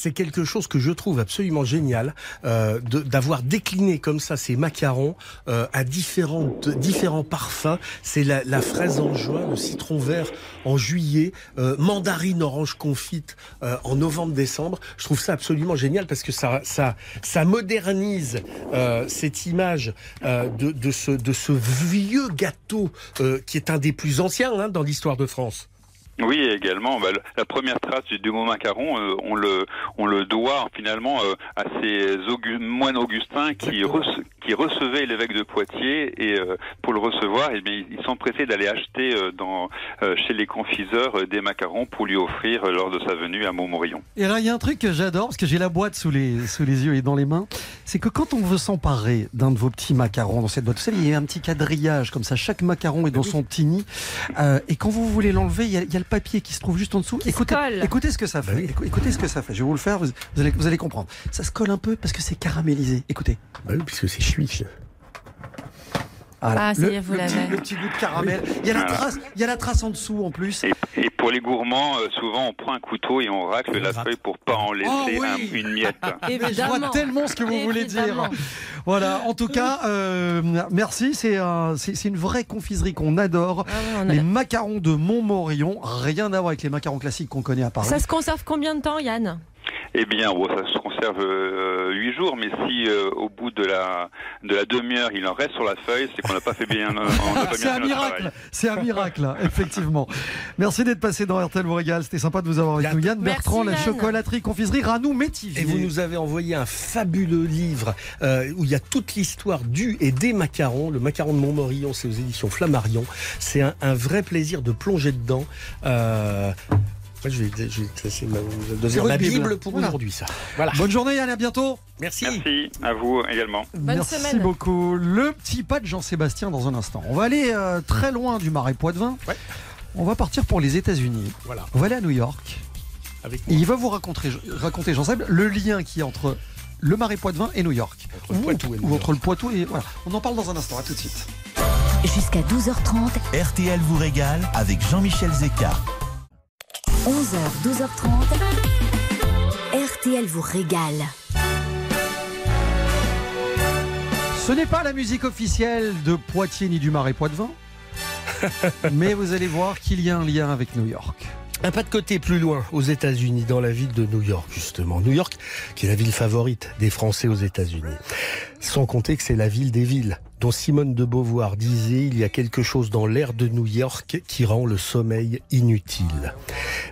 C'est. Quelque chose que je trouve absolument génial euh, d'avoir décliné comme ça ces macarons euh, à différentes, différents parfums. C'est la, la fraise en juin, le citron vert en juillet, euh, mandarine orange confite euh, en novembre-décembre. Je trouve ça absolument génial parce que ça, ça, ça modernise euh, cette image euh, de, de, ce, de ce vieux gâteau qui est un des plus anciens hein, dans l'histoire de France. Oui, également, bah, le- la première trace du, du mot macaron, euh, on le on le doit finalement euh, à ces augu- moines augustins qui, rece- qui recevaient l'évêque de Poitiers et euh, pour le recevoir, eh bien, ils s'empressaient d'aller acheter euh, dans euh, chez les confiseurs euh, des macarons pour lui offrir euh, lors de sa venue à Montmorillon. Et là, il y a un truc que j'adore, parce que j'ai la boîte sous les, sous les yeux et dans les mains, c'est que quand on veut s'emparer d'un de vos petits macarons dans cette boîte, vous savez, il y a un petit quadrillage comme ça, chaque macaron est dans son petit nid, euh, et quand vous voulez l'enlever, il y, a, il y a le papier qui se trouve juste en dessous. Écoutez, colle. écoutez ce que ça fait. Écou- Écoutez ce que ça fait. Je vais vous le faire, vous, vous allez, vous allez comprendre. Ça se colle un peu parce que c'est caramélisé. Écoutez. Bah oui, puisque c'est chuit. Voilà. Ah, ça le, y est, vous le petit, l'avez. le petit goût de caramel. Il y a la Voilà. trace, il y a la trace en dessous en plus. Et, et pour les gourmands, euh, souvent on prend un couteau et on racle la feuille pour pas en laisser Oh oui. un- une miette. Mais je vois tellement ce que vous voulez dire. Voilà, en tout cas, euh, merci. C'est un- c'est c'est une vraie confiserie qu'on adore. Ah ouais, on a- Les macarons de Montmorillon, rien à voir avec les macarons classiques qu'on connaît à Paris. Ça se conserve combien de temps, Yann? Eh bien, bon, ça se conserve euh, huit jours, mais si euh, au bout de la de la demi-heure il en reste sur la feuille, c'est qu'on n'a pas fait bien. pas C'est un miracle, c'est un miracle, hein, effectivement. Merci d'être passé dans RTL vous régale. C'était sympa de vous avoir avec nous. Yann Merci, Bertrand, la chocolaterie, confiserie, Ranou Métivier. Et vous nous avez envoyé un fabuleux livre euh, où il y a toute l'histoire du et des macarons. Le macaron de Montmorillon, c'est aux éditions Flammarion. C'est un, un vrai plaisir de plonger dedans. Moi, je vais, je vais c'est ma, votre ma Bible. Bible pour Voilà. aujourd'hui, ça. Voilà. Bonne journée Yann, à bientôt. Merci. Merci à vous également. Merci semaine. beaucoup. Le petit pas de Jean-Sébastien dans un instant. On va aller euh, très loin du marais Poitevin. On va partir pour les États-Unis. Voilà. On va aller à New York. Avec Et il va vous raconter, raconter Jean Seb, le lien qui est entre le marais Poitevin et New York. Entre le Poitou et New ou York. entre le Poitou et voilà. On en parle dans un instant. À tout de suite. Jusqu'à 12h30, RTL vous régale avec Jean-Michel Zeka. 11h, 12h30, RTL vous régale. Ce n'est pas la musique officielle de Poitiers ni du marais Poitevin, mais vous allez voir qu'il y a un lien avec New York. Un pas de côté plus loin, aux États-Unis, dans la ville de New York, justement. New York, qui est la ville favorite des Français aux États-Unis. Sans compter que c'est la ville des villes, dont Simone de Beauvoir disait il y a quelque chose dans l'air de New York qui rend le sommeil inutile.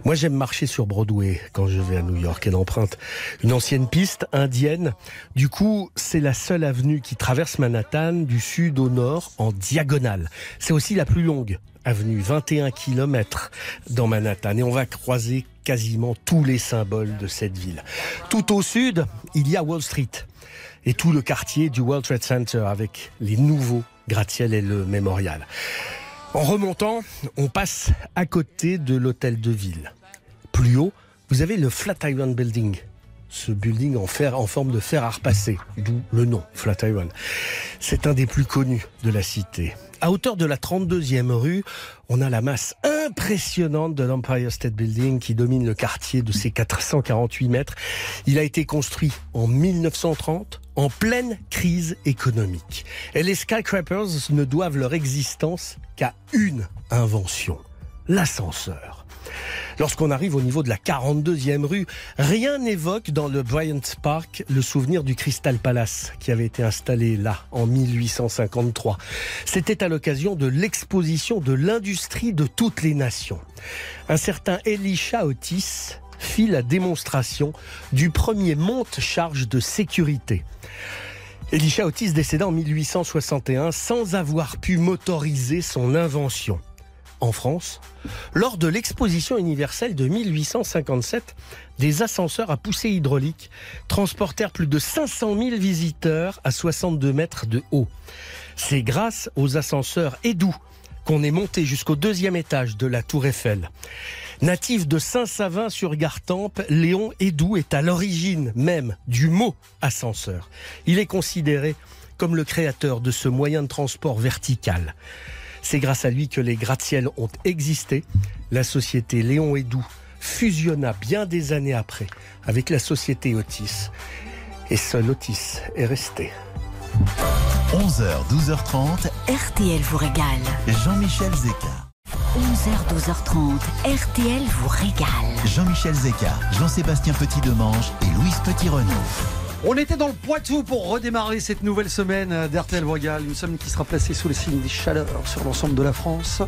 Moi, j'aime marcher sur Broadway quand je vais à New York. Elle emprunte une ancienne piste indienne. Du coup, c'est la seule avenue qui traverse Manhattan du sud au nord en diagonale. C'est aussi la plus longue avenue, 21 km dans Manhattan. Et on va croiser quasiment tous les symboles de cette ville. Tout au sud, il y a Wall Street et tout le quartier du World Trade Center avec les nouveaux gratte-ciel et le mémorial. En remontant, on passe à côté de l'hôtel de ville. Plus haut, vous avez le Flatiron Building. Ce building en fer, en forme de fer à repasser, d'où le nom Flatiron. C'est un des plus connus de la cité. À hauteur de la 32e rue, on a la masse impressionnante de l'Empire State Building qui domine le quartier de ses 448 mètres. Il a été construit en 1930 en pleine crise économique. Et les skyscrapers ne doivent leur existence qu'à une invention, l'ascenseur. Lorsqu'on arrive au niveau de la 42e rue, rien n'évoque dans le Bryant Park le souvenir du Crystal Palace qui avait été installé là en 1853. C'était à l'occasion de l'exposition de l'industrie de toutes les nations. Un certain Elisha Otis fit la démonstration du premier monte-charge de sécurité. Elisha Otis décéda en 1861 sans avoir pu motoriser son invention en France, lors de l'exposition universelle de 1857, des ascenseurs à poussée hydraulique transportèrent plus de 500 000 visiteurs à 62 mètres de haut. C'est grâce aux ascenseurs Edoux qu'on est monté jusqu'au deuxième étage de la Tour Eiffel. Natif de Saint-Savin-sur-Gartempe, Léon Edoux est à l'origine même du mot ascenseur. Il est considéré comme le créateur de ce moyen de transport vertical. C'est grâce à lui que les gratte-ciels ont existé. La société Léon Hédoux fusionna bien des années après avec la société Otis. Et seul Otis est resté. 11h, 12h30, RTL vous régale. Jean-Michel Zeka. 11h, 12h30, RTL vous régale. Jean-Michel Zeka, Jean-Sébastien Petit-Demange et Louise Petit-Renaud. On était dans le Poitou pour redémarrer cette nouvelle semaine d'RTL Royal, une semaine qui sera placée sous le signe des chaleurs sur l'ensemble de la France.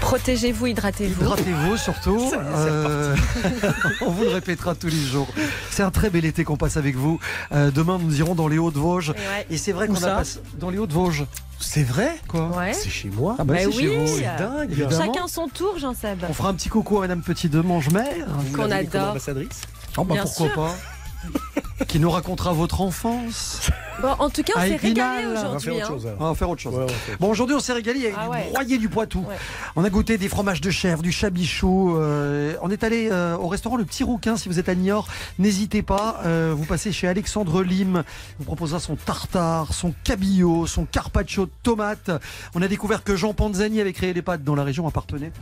Protégez-vous, hydratez-vous. Hydratez-vous surtout. Euh, on vous le répétera tous les jours. C'est un très bel été qu'on passe avec vous. Euh, demain, nous irons dans les Hauts-de-Vosges. Et c'est vrai Où qu'on a ça passé dans les Hauts-de-Vosges. C'est vrai Quoi Ouais. C'est chez moi. Ah bah, Bah c'est oui, chez vous. C'est dingue. Évidemment. Chacun son tour, Jean-Seb. On fera un petit coucou à Madame Petit de Mangemère. Qu'on adore. ambassadrice Oh, bah, Bien pourquoi sûr. pas Qui nous racontera votre enfance. Bon, en tout cas, on s'est régalé aujourd'hui. hein. On va faire autre chose. Bon, aujourd'hui, on s'est régalé avec Ah du ouais. broyé du Poitou. Ouais. On a goûté des fromages de chèvre, du chabichou. euh, on est allé euh, au restaurant Le Petit Rouquin. Si vous êtes à Niort, n'hésitez pas. euh, vous passez chez Alexandre Lim. Il vous proposera son tartare, son cabillaud, son carpaccio de tomates. On a découvert que Jean Panzani avait créé les pâtes dans la région appartenait.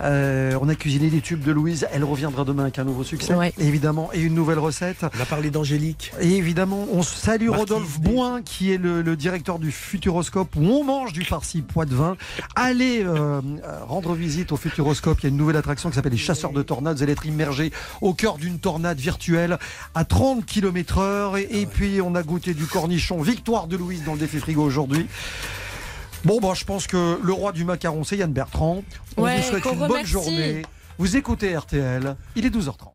Euh, on a cuisiné des tubes de Louise. Elle reviendra demain avec un nouveau succès, Ouais. évidemment, et une nouvelle recette. A parlé d'Angélique. Et évidemment, on salue Marquise Rodolphe D. Boin, qui est le, le directeur du Futuroscope, où on mange du farci poids de vin. Allez euh, euh, rendre visite au Futuroscope. Il y a une nouvelle attraction qui s'appelle les chasseurs de tornades. Vous allez être immergé au cœur d'une tornade virtuelle à 30 km heure. Et, et puis, on a goûté du cornichon. Victoire de Louise dans le défi frigo aujourd'hui. Bon, bah, je pense que le roi du macaron, c'est Yann Bertrand. On Ouais, vous souhaite une bonne remercie. journée. Vous écoutez RTL. Il est 12h30.